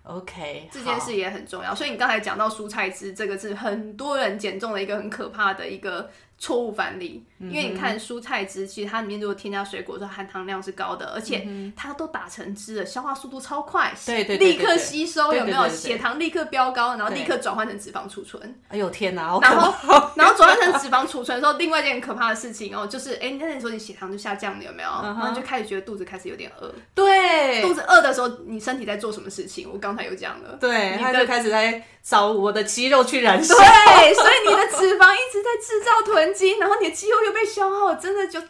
OK，这件事也很重要。所以你刚才讲到蔬菜汁，这个是很多人减重的一个很可怕的一个。错误反例，因为你看蔬菜汁，其实它里面如果添加水果，说含糖量是高的，而且它都打成汁了，消化速度超快，对对，立刻吸收，有没有？血糖立刻飙高，然后立刻转换成脂肪储存。哎呦天哪！然后然后转换成脂肪储存的时候，另外一件可怕的事情哦，就是哎，那你说你血糖就下降了，有没有？然后就开始觉得肚子开始有点饿。对，肚子饿的时候，你身体在做什么事情？我刚才有讲了，对，他就开始在找我的肌肉去燃烧。对，所以你的脂肪一直在制造囤积，然后你的肌肌肉又被消耗，真的就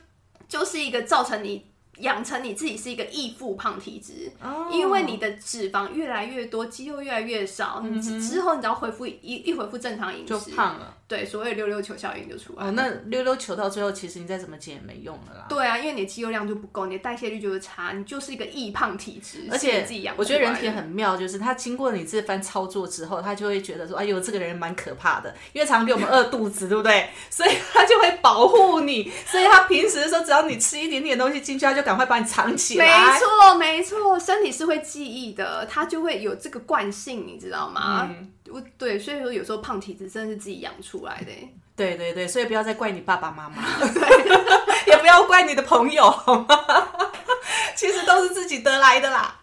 就是一个造成你。养成你自己是一个易复胖体质，因为你的脂肪越来越多，肌肉越来越少，你之后你只要恢复一一恢复正常饮食就胖了。对，所谓溜溜球效应就出来。哦，那溜溜球到最后，其实你再怎么减也没用了啦。对啊，因为你的肌肉量就不够，你的代谢率就是差，你就是一个易胖体质。而且我觉得人体很妙，就是他经过你这番操作之后，他就会觉得说，哎呦，这个人蛮可怕的，因为常常给我们饿肚子，对不对？所以他就会保护你，所以他平时的时候，只要你吃一点点东西进去，他就赶快把你藏起来。没错，没错，身体是会记忆的，他就会有这个惯性，你知道吗？我对，所以说有时候胖体质真的是自己养出来的。对对对，所以不要再怪你爸爸妈妈，也不要怪你的朋友，好吗？其实都是自己得来的啦。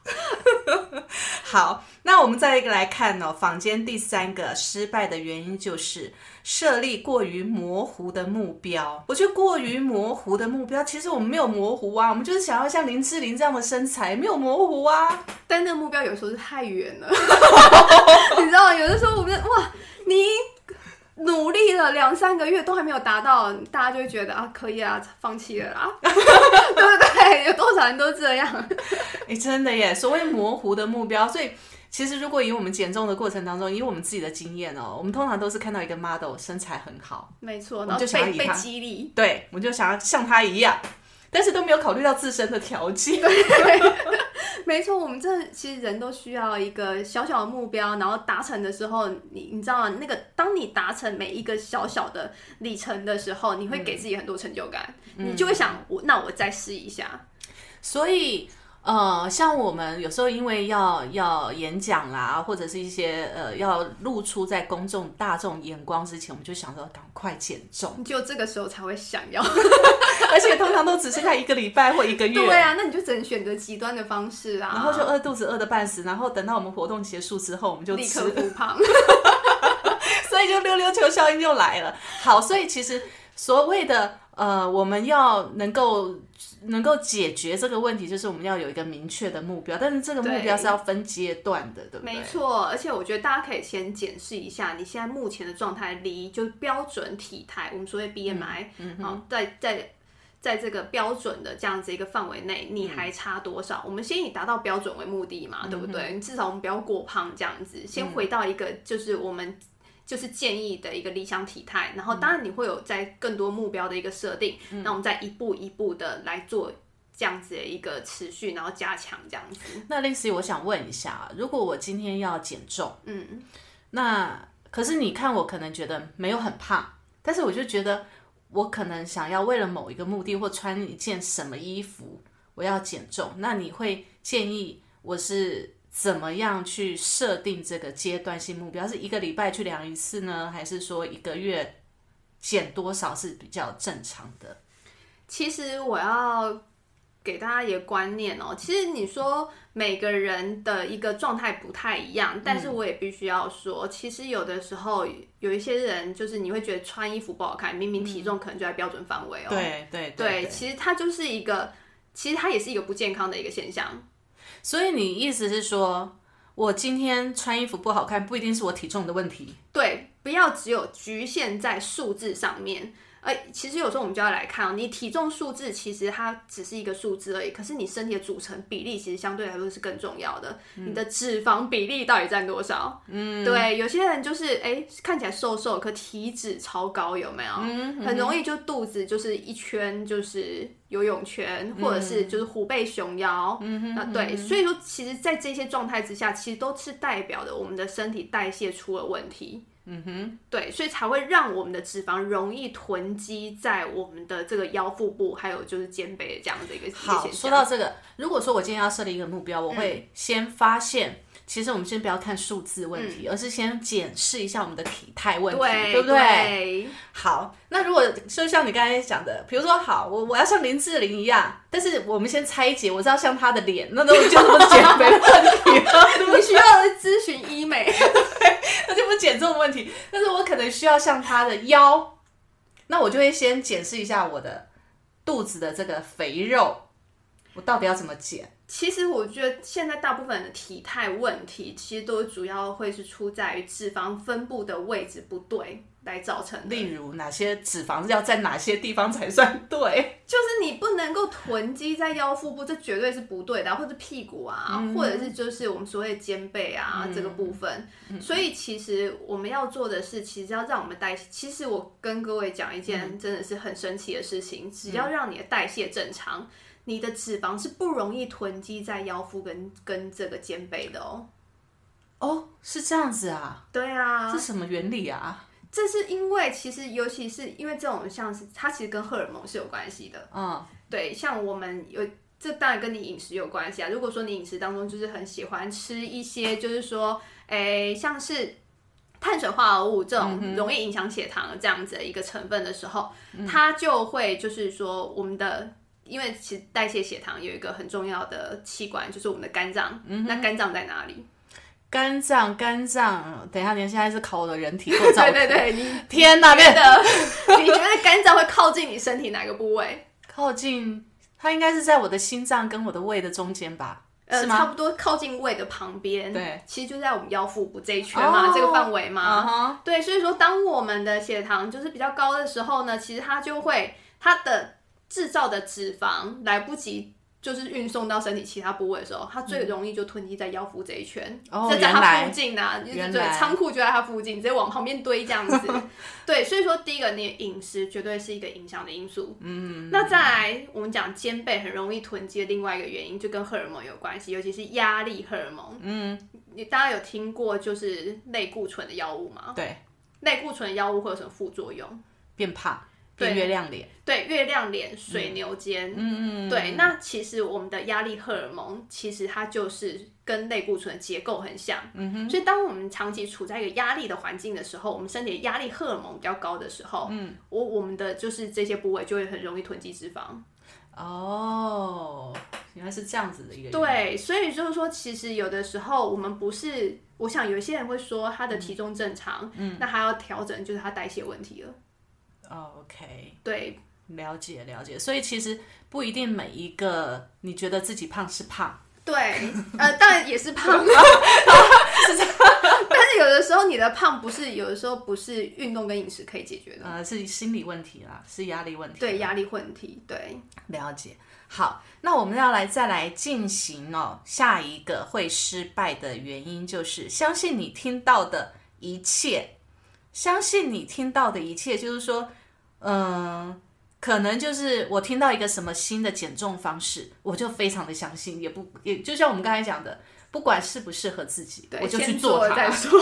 好，那我们再一个来看哦，坊间第三个失败的原因就是设立过于模糊的目标。我觉得过于模糊的目标，其实我们没有模糊啊，我们就是想要像林志玲这样的身材，没有模糊啊。但那个目标有时候是太远了，你知道，有的时候我们哇，你。努力了两三个月都还没有达到，大家就会觉得啊，可以啊，放弃了啦，对不对？有多少人都这样？哎，真的耶！所谓模糊的目标，所以其实如果以我们减重的过程当中，以我们自己的经验哦，我们通常都是看到一个 model 身材很好，没错，然后就想被激励，对，我们就想要像他一样。但是都没有考虑到自身的条件。没错，我们这其实人都需要一个小小的目标，然后达成的时候，你你知道吗？那个当你达成每一个小小的里程的时候，你会给自己很多成就感，你就会想，我那我再试一下。所以。呃，像我们有时候因为要要演讲啦，或者是一些呃要露出在公众大众眼光之前，我们就想说赶快减重，就这个时候才会想要，而且通常都只剩下一个礼拜或一个月。对啊，那你就只能选择极端的方式啊，然后就饿肚子饿的半死，然后等到我们活动结束之后，我们就立刻不胖，所以就溜溜球效应就来了。好，所以其实所谓的。呃，我们要能够能够解决这个问题，就是我们要有一个明确的目标，但是这个目标是要分阶段的，对不对？没错，而且我觉得大家可以先检视一下你现在目前的状态，离就是标准体态，我们所谓 BMI，嗯，好，在在在这个标准的这样子一个范围内，你还差多少？我们先以达到标准为目的嘛，对不对？至少我们不要过胖这样子，先回到一个就是我们。就是建议的一个理想体态，然后当然你会有在更多目标的一个设定，那我们再一步一步的来做这样子的一个持续，然后加强这样子。那类似我想问一下，如果我今天要减重，嗯，那可是你看我可能觉得没有很胖，但是我就觉得我可能想要为了某一个目的或穿一件什么衣服，我要减重，那你会建议我是？怎么样去设定这个阶段性目标？是一个礼拜去量一次呢，还是说一个月减多少是比较正常的？其实我要给大家一个观念哦，其实你说每个人的一个状态不太一样，但是我也必须要说，其实有的时候有一些人就是你会觉得穿衣服不好看，明明体重可能就在标准范围哦。对对对，其实它就是一个，其实它也是一个不健康的一个现象。所以你意思是说，我今天穿衣服不好看，不一定是我体重的问题。对，不要只有局限在数字上面。哎，其实有时候我们就要来看，你体重数字其实它只是一个数字而已，可是你身体的组成比例其实相对来说是更重要的。你的脂肪比例到底占多少？嗯，对，有些人就是哎看起来瘦瘦，可体脂超高，有没有？嗯，很容易就肚子就是一圈就是游泳圈，或者是就是虎背熊腰。嗯对，所以说其实，在这些状态之下，其实都是代表的我们的身体代谢出了问题。嗯哼，对，所以才会让我们的脂肪容易囤积在我们的这个腰腹部，还有就是肩背的这样的一个好，说到这个，如果说我今天要设立一个目标，我会先发现，其实我们先不要看数字问题，而是先检视一下我们的体态问题，对不对？好，那如果就像你刚才讲的，比如说，好，我我要像林志玲一样，但是我们先拆解，我知道像她的脸，那都就是减肥问题，你需要咨询医美。那就不减重的问题，但是我可能需要像她的腰，那我就会先检视一下我的肚子的这个肥肉，我到底要怎么减？其实我觉得现在大部分的体态问题，其实都主要会是出在于脂肪分布的位置不对。来造成，例如哪些脂肪要在哪些地方才算对？就是你不能够囤积在腰腹部，这绝对是不对的，或者屁股啊，或者是就是我们所谓肩背啊这个部分。所以其实我们要做的是，其实要让我们代谢。其实我跟各位讲一件真的是很神奇的事情，只要让你的代谢正常，你的脂肪是不容易囤积在腰腹跟跟这个肩背的哦。哦，是这样子啊？对啊，这什么原理啊？这是因为，其实尤其是因为这种像是它其实跟荷尔蒙是有关系的。嗯，对，像我们有这当然跟你饮食有关系啊。如果说你饮食当中就是很喜欢吃一些，就是说，诶，像是碳水化合物这种容易影响血糖的这样子的一个成分的时候，它就会就是说我们的，因为其实代谢血糖有一个很重要的器官就是我们的肝脏。嗯那肝脏在哪里？肝脏，肝脏，等一下，你现在是考我的人体构造？对对对，你 天哪，变得你觉得肝脏会靠近你身体哪个部位？靠近，它应该是在我的心脏跟我的胃的中间吧？呃，差不多靠近胃的旁边。对，其实就在我们腰腹部这一圈嘛，这个范围嘛。对，所以说，当我们的血糖就是比较高的时候呢，其实它就会它的制造的脂肪来不及。就是运送到身体其他部位的时候，它最容易就囤积在腰腹这一圈，就在它附近呢。对，仓库就在它附近，直接往旁边堆这样子。对，所以说第一个，你的饮食绝对是一个影响的因素。嗯，那再来，我们讲肩背很容易囤积的另外一个原因，就跟荷尔蒙有关系，尤其是压力荷尔蒙。嗯，你大家有听过就是类固醇的药物吗？对，类固醇药物会有什么副作用？变胖。对月亮脸，对月亮脸、水牛肩，嗯嗯，对。那其实我们的压力荷尔蒙，其实它就是跟类固醇的结构很像，嗯哼。所以当我们长期处在一个压力的环境的时候，我们身体的压力荷尔蒙比较高的时候，嗯，我我们的就是这些部位就会很容易囤积脂肪。哦，原来是这样子的一个。对，所以就是说，其实有的时候我们不是，我想有一些人会说他的体重正常，嗯，那他要调整就是他代谢问题了。哦，OK，对，了解了解，所以其实不一定每一个你觉得自己胖是胖，对，呃，当然也是胖，是这样，但是有的时候你的胖不是，有的时候不是运动跟饮食可以解决的，呃，是心理问题啦，是压力问题。对，压力问题，对，了解。好，那我们要来再来进行哦，下一个会失败的原因就是相信你听到的一切，相信你听到的一切，就是说，嗯、可能就是我听到一个什么新的减重方式，我就非常的相信，也不也就像我们刚才讲的，不管适不适合自己，对，我就去做了它再说，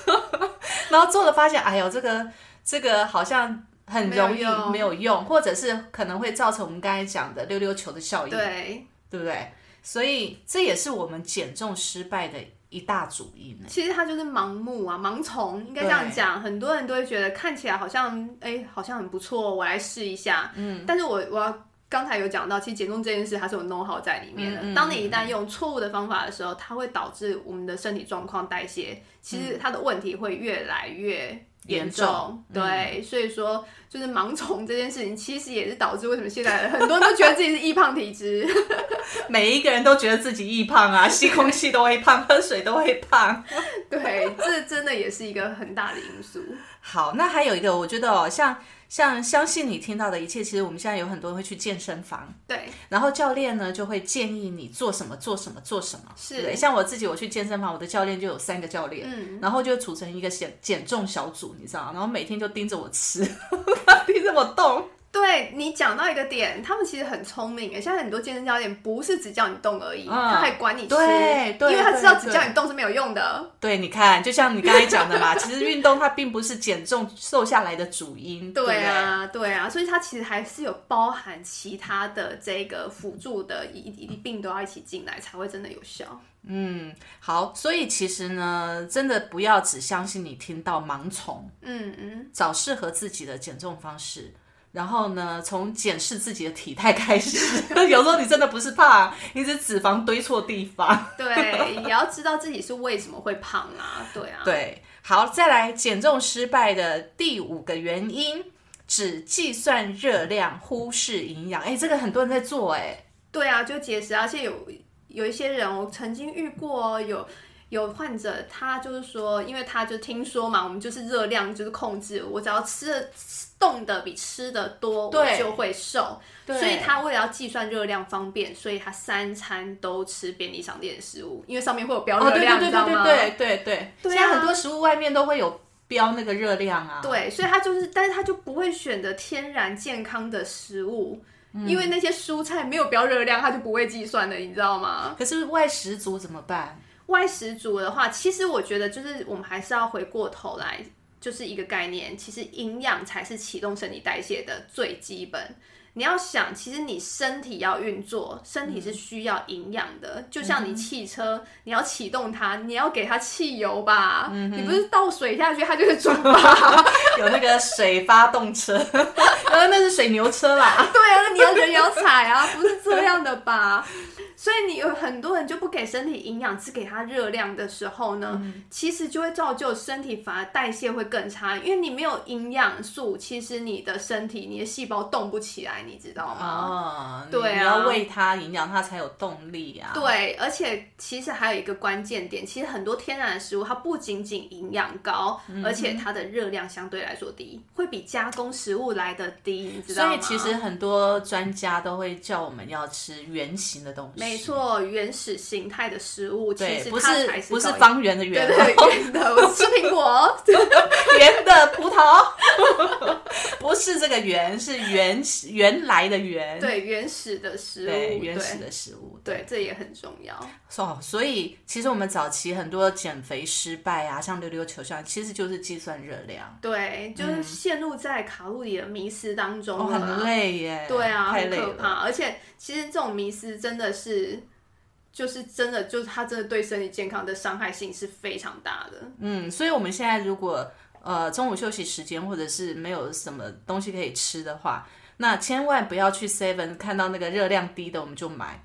然后做了发现，哎呦，这个这个好像很容易没有用没有用，或者是可能会造成我们刚才讲的溜溜球的效应，对。对不对？所以这也是我们减重失败的一大主因呢。其实他就是盲目啊，盲从，应该这样讲。很多人都会觉得看起来好像，哎、好像很不错，我来试一下。嗯，但是我我要刚才有讲到，其实减重这件事它是有 know how 在里面的。当你一旦用错误的方法的时候，它会导致我们的身体状况、代谢，其实它的问题会越来越。严重，对，所以说就是盲从这件事情，其实也是导致为什么现在很多人都觉得自己是易胖体质。每一个人都觉得自己易胖啊，吸空气都会胖，喝水都会胖。对，这真的也是一个很大的因素。好，那还有一个，我觉得哦，像像相信你听到的一切，其实我们现在有很多人会去健身房，对，然后教练呢就会建议你做什么做什么做什么。是对，像我自己，我去健身房，我的教练就有三个教练，嗯，然后就组成一个减减重小组，你知道吗？然后每天就盯着我吃，盯着我动。对你讲到一个点，他们其实很聪明诶。现在很多健身教练不是只叫你动而已，嗯他还管你吃，对对因为他知道只叫你动是没有用的。对，你看，就像你刚才讲的嘛，其实运动它并不是减重瘦下来的主因，对啊，对啊，所以它其实还是有包含其他的这个辅助的一一一并都要一起进来，才会真的有效。嗯，好，所以其实呢，真的不要只相信你听到盲从，嗯嗯，找适合自己的减重方式。然后呢，从检视自己的体态开始。有时候你真的不是胖，你只是脂肪堆错地方。对，也要知道自己是为什么会胖啊，对啊，对，好，再来减重失败的第五个原因，只计算热量，忽视营养。哎，这个很多人在做，哎，对啊，就节食啊，而且有有一些人，我曾经遇过有。有患者，他就是说，因为他就听说嘛，我们就是热量就是控制，我只要吃的动的比吃的多，我就会瘦。所以他为了要计算热量方便，所以他三餐都吃便利商店的食物，因为上面会有标哦，热量，对对对你知道吗？对对对对，对啊现在很多食物外面都会有标那个热量啊。对，所以他就是，但是他就不会选择天然健康的食物，嗯因为那些蔬菜没有标热量，他就不会计算的，你知道吗？可是外食族怎么办？外食足的话，其实我觉得就是我们还是要回过头来，就是一个概念，其实营养才是启动身体代谢的最基本。你要想，其实你身体要运作，身体是需要营养的。就像你汽车，你要启动它，你要给它汽油吧？你不是倒水下去，它就会转吧？有那个水发动车，呃，那是水牛车啦。对啊，那你要人也要踩啊，不是这样的吧？所以你有很多人就不给身体营养，只给它热量的时候呢，其实就会造就身体反而代谢会更差，因为你没有营养素，其实你的身体、你的细胞动不起来，你知道吗？哦，对啊你要喂它营养，它才有动力啊。对，而且其实还有一个关键点，其实很多天然的食物，它不仅仅营养高，而且它的热量相对来说低，会比加工食物来的低，你知道吗？所以其实很多专家都会叫我们要吃圆形的东西。没错，原始形态的食物，其对，实不它才不是高方圆的圆对圆的，我吃苹果。圆的葡萄，不是这个圆，是原原来的圆。对原始的食物，对，原始的食物。对，这也很重要。哦，所以其实我们早期很多减肥失败啊，像溜溜球上，其实就是计算热量，对，就是陷入在卡路里的迷失当中很累耶。对啊，太累了。很可怕。而且其实这种迷失真的是，就是真的，就是它真的对身体健康的伤害性是非常大的。嗯，所以我们现在如果呃中午休息时间或者是没有什么东西可以吃的话，那千万不要去 Seven 看到那个热量低的我们就买。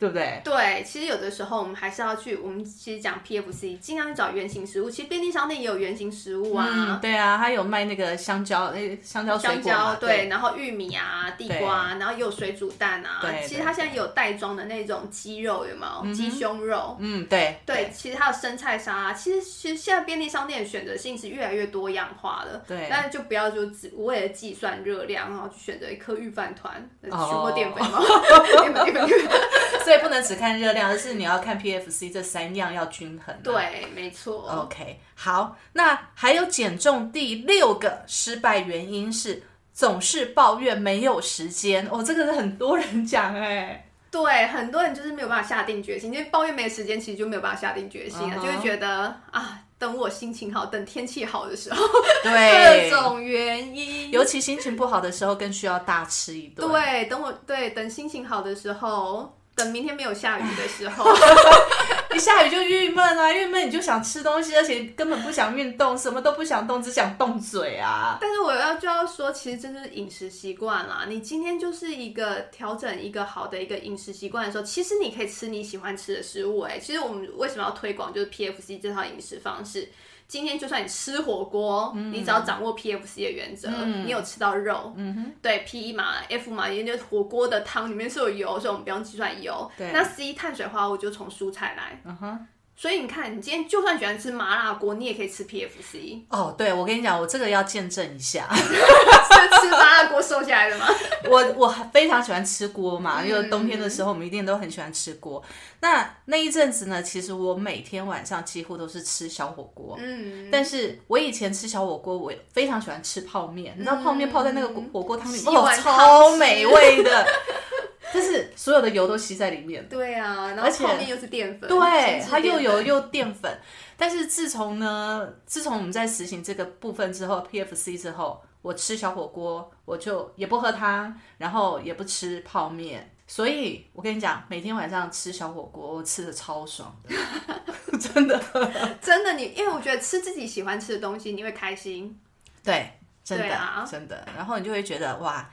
对不对？对，其实有的时候我们还是要去，我们其实讲 PFC，尽量去找原型食物。其实便利商店也有原型食物啊，嗯，对啊，它有卖那个香蕉，那，香蕉水香蕉对，然后玉米啊、地瓜，然后也有水煮蛋啊。对其实它现在也有袋装的那种鸡肉，有没有？鸡胸肉。嗯，对，对，其实还有生菜沙拉。其实其实现在便利商店的选择性是越来越多样化了。对但是就不要就只为了计算热量，然后去选择一颗预饭团，全部淀粉吗？淀粉淀粉。所以不能只看热量，而是你要看 PFC 这三样要均衡、啊。对，没错。OK，好，那还有减重第六个失败原因是总是抱怨没有时间。哦，这个是很多人讲哎、对，很多人就是没有办法下定决心，因为抱怨没时间，其实就没有办法下定决心了嗯哼就会觉得啊，等我心情好，等天气好的时候，对各，种原因。尤其心情不好的时候，更需要大吃一顿。对，等我对等心情好的时候，等明天没有下雨的时候，一下雨就郁闷啊，郁闷你就想吃东西，而且根本不想运动，什么都不想动，只想动嘴啊。但是我要就要说，其实这就是饮食习惯啦。你今天就是一个调整一个好的一个饮食习惯的时候，其实你可以吃你喜欢吃的食物、哎，其实我们为什么要推广就是 PFC 这套饮食方式？今天就算你吃火锅，你只要掌握 PFC 的原则，你有吃到肉，嗯，对 P 嘛 F 嘛，也就是火锅的汤里面是有油，所以我们不用计算油。对。那 C 碳水化合物就从蔬菜来。所以你看，你今天就算喜欢吃麻辣锅，你也可以吃 PFC，哦，对，我跟你讲，我这个要见证一下。是吃麻辣锅瘦下来的吗？我我非常喜欢吃锅嗯嘛，因为冬天的时候我们一定都很喜欢吃锅。那那一阵子呢，其实我每天晚上几乎都是吃小火锅。嗯，但是我以前吃小火锅，我非常喜欢吃泡面，你知道泡面泡在那个火火锅汤里面，超美味的。但是所有的油都吸在里面，对啊，然后泡面又是淀粉，对，它又油又淀粉。但是自从呢，自从我们在实行这个部分之后，PFC 之后，我吃小火锅，我就也不喝汤，然后也不吃泡面。所以我跟你讲，每天晚上吃小火锅，我吃的超爽的，真的。真的你，因为我觉得吃自己喜欢吃的东西，你会开心。对，真的、啊真的。然后你就会觉得哇，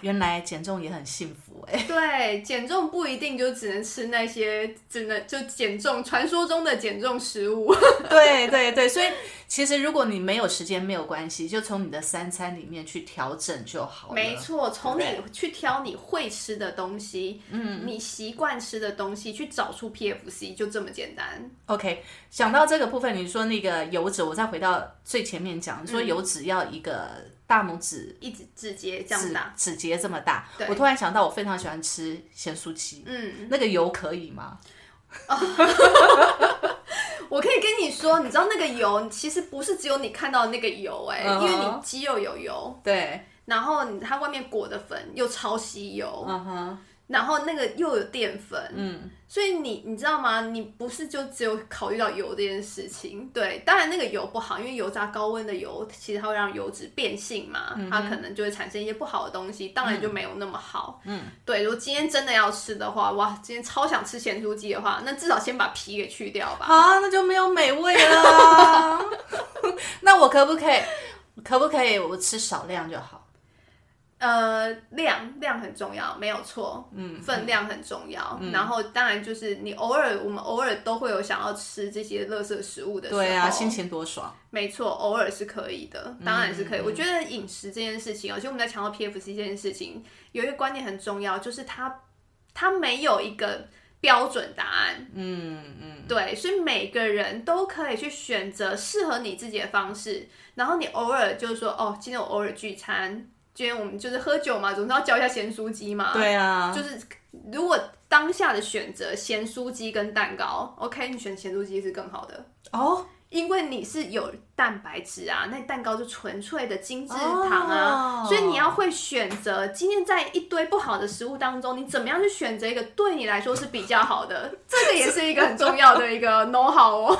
原来减重也很幸福哎、对，减重不一定就只能吃那些，只能就减重传说中的减重食物。对对对，所以其实如果你没有时间没有关系，就从你的三餐里面去调整就好了。没错，从你去挑你会吃的东西，嗯，你习惯吃的东西，去找出 PFC，就这么简单。OK，讲到这个部分，你说那个油脂，我再回到最前面讲，说油脂要一个大拇指一指指节这样指大，指节这么大。对，我突然想到，我非常喜欢吃咸酥鸡，嗯，那个油可以吗？我可以跟你说，你知道那个油其实不是只有你看到的那个油、哎、因为你鸡肉有油，对，然后它外面裹的粉又超吸油，嗯哼，然后那个又有淀粉，嗯，所以你你知道吗？你不是就只有考虑到油这件事情，对，当然那个油不好，因为油炸高温的油，其实它会让油脂变性嘛，它可能就会产生一些不好的东西，当然就没有那么好。嗯，对，如果今天真的要吃的话，哇，今天超想吃咸酥鸡的话，那至少先把皮给去掉吧。啊，那就没有美味了啊。那我可不可以？可不可以？我吃少量就好。呃，量量很重要，没有错，嗯，分量很重要。然后当然就是你偶尔，我们偶尔都会有想要吃这些垃圾食物的时候，对啊，心情多爽。没错，偶尔是可以的，当然是可以。我觉得饮食这件事情，而且我们在强调 PFC 这件事情，有一个观念很重要，就是它它没有一个标准答案。嗯嗯，对，所以每个人都可以去选择适合你自己的方式，然后你偶尔就是说，哦，今天我偶尔聚餐，今天我们就是喝酒嘛，总是要叫一下咸酥鸡嘛。对啊，就是如果当下的选择咸酥鸡跟蛋糕，OK，你选咸酥鸡是更好的。哦，因为你是有蛋白质啊，那蛋糕就纯粹的精致糖啊，哦所以你要会选择。今天在一堆不好的食物当中，你怎么样去选择一个对你来说是比较好的？这个也是一个很重要的一个 know how 哦。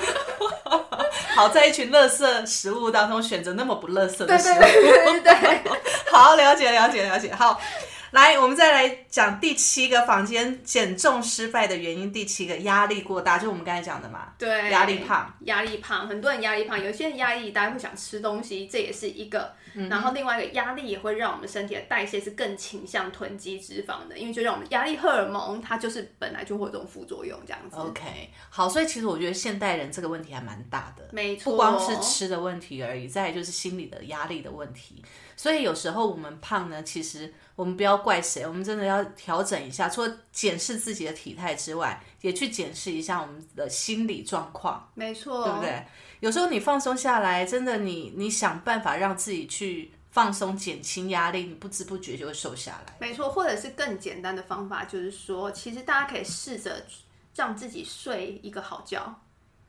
好在一群垃圾食物当中选择那么不垃圾的食物。对对对对对，好，了解了解了解。好，来，我们再来讲第七个房间减重失败的原因，第七个压力过大，就我们刚才讲的嘛。对，压力胖，压力胖，很多人压力胖，有些人压力大家会想吃东西，这也是一个。然后另外一个压力也会让我们身体的代谢是更倾向囤积脂肪的，因为就让我们压力荷尔蒙它就是本来就会有这种副作用这样子。OK，好，所以其实我觉得现代人这个问题还蛮大的，没错，不光是吃的问题而已，再就是心理的压力的问题。所以有时候我们胖呢，其实我们不要怪谁，我们真的要调整一下，除了检视自己的体态之外，也去检视一下我们的心理状况。没错，对不对？有时候你放松下来，真的你你想办法让自己去放松、减轻压力，你不知不觉就会瘦下来。没错，或者是更简单的方法，就是说，其实大家可以试着让自己睡一个好觉。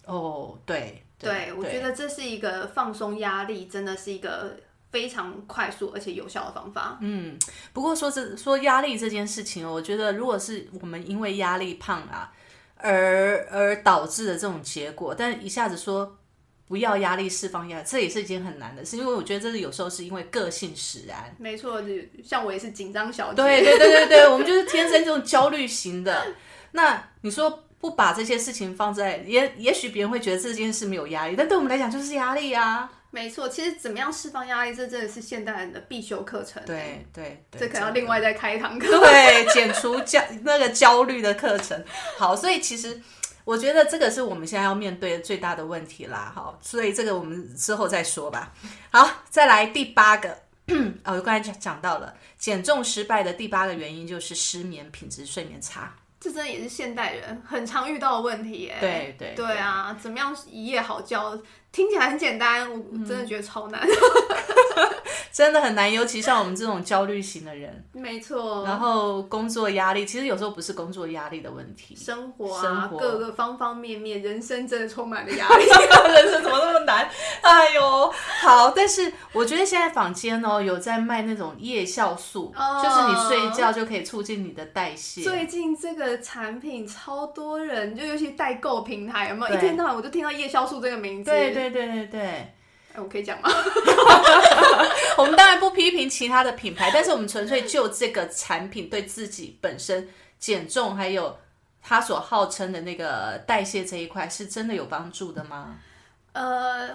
哦，对，对，我觉得这是一个放松压力，真的是一个。非常快速而且有效的方法。嗯，不过说这说压力这件事情，我觉得如果是我们因为压力胖啊，而而导致的这种结果，但一下子说不要压力释放压力，这也是一件很难的事，因为我觉得这是有时候是因为个性使然。没错，像我也是紧张小姐。对对对对对，我们就是天生这种焦虑型的。那你说不把这些事情放在，也也许别人会觉得这件事没有压力，但对我们来讲就是压力啊。没错，其实怎么样释放压力，这真的是现代人的必修课程。对对，这可能要另外再开一堂课。对，减除焦那个焦虑的课程。好，所以其实我觉得这个是我们现在要面对的最大的问题啦。好，所以这个我们之后再说吧。好，再来第八个，哦，我刚才讲讲到了减重失败的第八个原因就是失眠，品质睡眠差。这真的也是现代人很常遇到的问题耶。对对对啊，怎么样一夜好觉？听起来很简单，我真的觉得超难。真的很难，尤其像我们这种焦虑型的人，没错。然后工作压力，其实有时候不是工作压力的问题，生活啊，各个方方面面，人生真的充满了压力。人生怎么那么难？哎呦，好。但是我觉得现在坊间哦，有在卖那种夜酵素，就是你睡觉就可以促进你的代谢。最近这个产品超多人，就尤其代购平台，有没有？一天到晚我就听到夜酵素这个名字。对对对对对对。我可以讲吗？我们当然不批评其他的品牌，但是我们纯粹就这个产品对自己本身减重，还有它所号称的那个代谢这一块，是真的有帮助的吗？呃，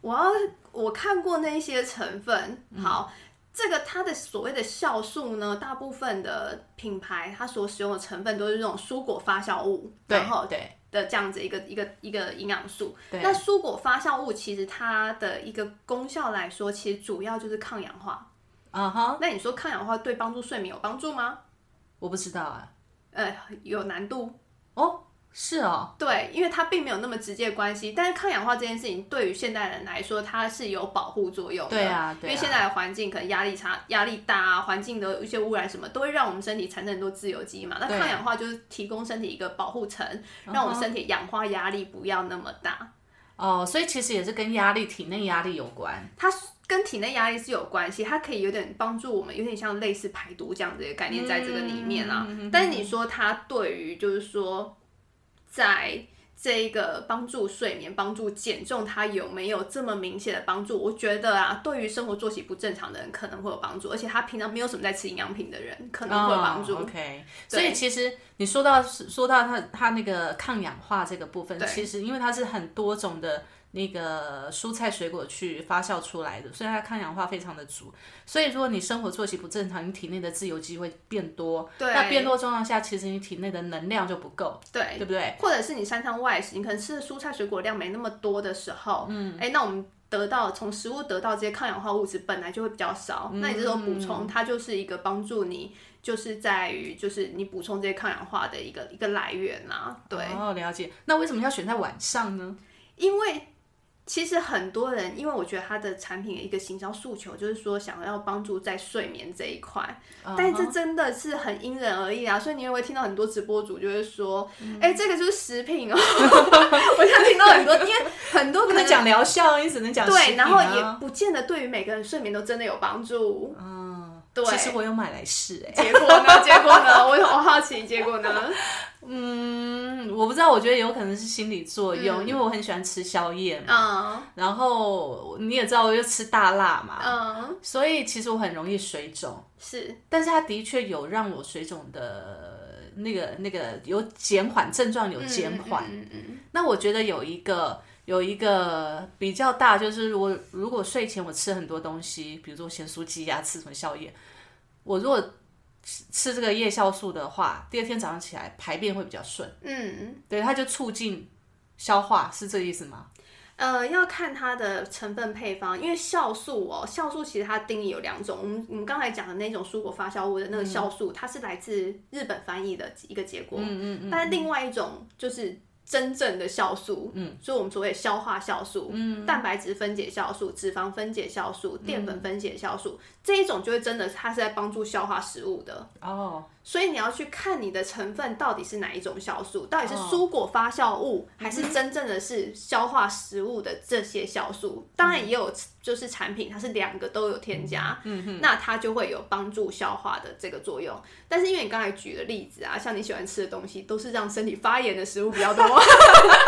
我要我看过那些成分，好，这个它的所谓的酵素呢，大部分的品牌它所使用的成分都是这种蔬果发酵物，然后对。的这样子一个一个一个营养素，那蔬果发酵物其实它的一个功效来说，其实主要就是抗氧化。啊哈，那你说抗氧化对帮助睡眠有帮助吗？我不知道啊，呃，有难度哦。是哦，对，因为它并没有那么直接关系，但是抗氧化这件事情对于现代人来说，它是有保护作用的。对啊，因为现在的环境可能压力差、压力大啊，环境的一些污染什么，都会让我们身体产生很多自由基嘛。那抗氧化就是提供身体一个保护层，让我们身体氧化压力不要那么大。哦，所以其实也是跟压力、体内压力有关。它跟体内压力是有关系，它可以有点帮助我们，有点像类似排毒这样子的概念在这个里面啊。但是你说它对于就是说。在这个帮助睡眠、帮助减重，它有没有这么明显的帮助？我觉得啊，对于生活作息不正常的人可能会有帮助，而且他平常没有什么在吃营养品的人可能会有帮助。OK，所以其实你说到说到它它那个抗氧化这个部分，其实因为它是很多种的。那个蔬菜水果去发酵出来的，所以它抗氧化非常的足。所以如果你生活作息不正常，你体内的自由基会变多。对。那变多状况下，其实你体内的能量就不够。对。对不对？或者是你三餐外食，你可能吃的蔬菜水果量没那么多的时候，嗯，哎，那我们得到从食物得到这些抗氧化物质本来就会比较少，那你这种补充，它就是一个帮助你，就是在于就是你补充这些抗氧化的一个一个来源呐。对。哦，了解。那为什么要选在晚上呢？因为。其实很多人，因为我觉得他的产品的一个行销诉求就是说想要帮助在睡眠这一块，但这真的是很因人而异啊。所以你也会听到很多直播主就会说：“哎，这个就是食品哦。”我想听到很多，因为很多可能讲疗效，你只能讲对，然后也不见得对于每个人睡眠都真的有帮助。嗯，对，其实我有买来试哎、结果呢？结果呢？我我好奇，结果呢？嗯，我不知道，我觉得有可能是心理作用，因为我很喜欢吃宵夜嘛，嗯。然后你也知道，我又吃大辣嘛，嗯，所以其实我很容易水肿，是，但是它的确有让我水肿的那个那个有减缓症状，有减缓。嗯嗯。那我觉得有一个有一个比较大，就是如果如果睡前我吃很多东西，比如说咸酥鸡呀、吃什么宵夜，我如果吃吃这个夜酵素的话，第二天早上起来排便会比较顺，嗯，对，它就促进消化，是这个意思吗？呃，要看它的成分配方，因为酵素哦，酵素其实它定义有两种，我们我们刚才讲的那种蔬果发酵物的那个酵素，它是来自日本翻译的一个结果，嗯嗯嗯，但是另外一种就是。真正的酵素，嗯，所以我们所谓消化酵素，嗯，蛋白质分解酵素、脂肪分解酵素、淀粉分解酵素，这一种就会真的它是在帮助消化食物的。哦，所以你要去看你的成分到底是哪一种酵素，到底是蔬果发酵物，还是真正的是消化食物的这些酵素。当然也有就是产品它是两个都有添加，嗯那它就会有帮助消化的这个作用。但是因为你刚才举的例子啊，像你喜欢吃的东西都是让身体发炎的食物比较多，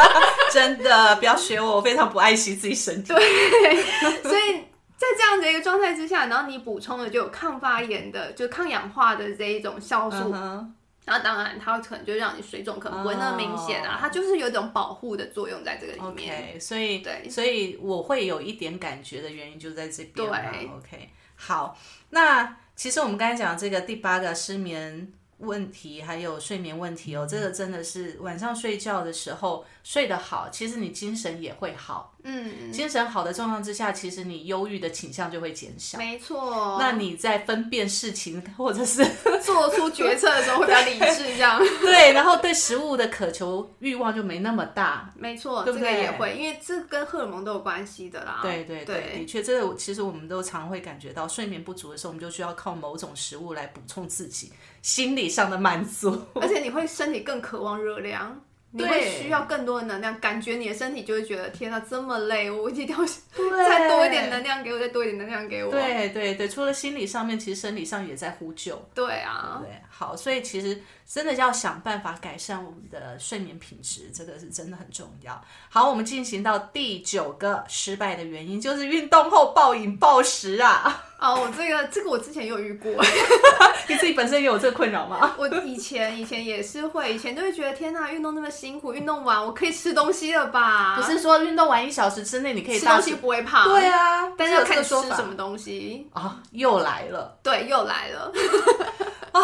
真的不要学我，我非常不爱惜自己身体。对 所以。在这样的一个状态之下，然后你补充的就有抗发炎的，就抗氧化的这一种酵素，嗯然后当然它可能就让你水肿可能不会那么明显啊，它就是有一种保护的作用在这个里面。OK，所以对所以我会有一点感觉的原因就在这边。对 OK，好，那其实我们刚才讲这个第八个失眠问题，还有睡眠问题哦，这个真的是晚上睡觉的时候睡得好，其实你精神也会好。嗯，精神好的状况之下，其实你忧郁的倾向就会减少。没错。那你在分辨事情或者是 做出决策的时候会比较理智，这样。对，然后对食物的渴求欲望就没那么大。没错，这对不对个也会，因为这跟荷尔蒙都有关系的啦。对对对，对的确，这个其实我们都常会感觉到，睡眠不足的时候，我们就需要靠某种食物来补充自己心理上的满足。而且你会身体更渴望热量。你会需要更多的能量，感觉你的身体就会觉得天啊，这么累，我一定要 再多一点能量给我，再多一点能量给我。对对对，除了心理上面，其实生理上也在呼救。对啊，对，好，所以其实真的要想办法改善我们的睡眠品质，这个是真的很重要。好，我们进行到第九个失败的原因，就是运动后暴饮暴食啊。哦，我这个这个我之前有遇过，你自己本身也有这个困扰吗？我以前以前也是会，以前就会觉得天呐，运动那么辛苦，运动完我可以吃东西了吧？不是说运动完一小时之内你可以吃东西，不会胖，对啊，但是要看吃什么东西。啊，又来了，对，又来了 啊，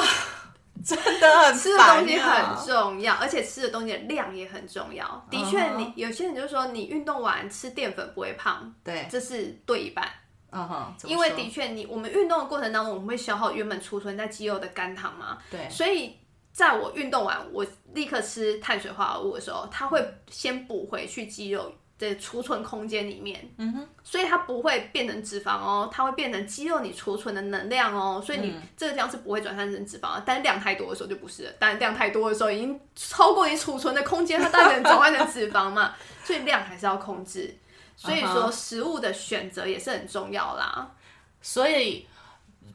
真的很吃的东西很重要，而且吃的东西的量也很重要。的确你有些人就说你运动完吃淀粉不会胖，对，这是对一半。嗯哼，因为的确你我们运动的过程当中，我们会消耗原本储存在肌肉的肝糖嘛，对，所以在我运动完，我立刻吃碳水化合物的时候，它会先补回去肌肉的储存空间里面，嗯哼，所以它不会变成脂肪哦，它会变成肌肉你储存的能量哦，所以你这个量是不会转换成脂肪的，但是量太多的时候就不是了，但量太多的时候已经超过你储存的空间，它当然能转换成脂肪嘛，所以量还是要控制。所以说，食物的选择也是很重要啦。所以。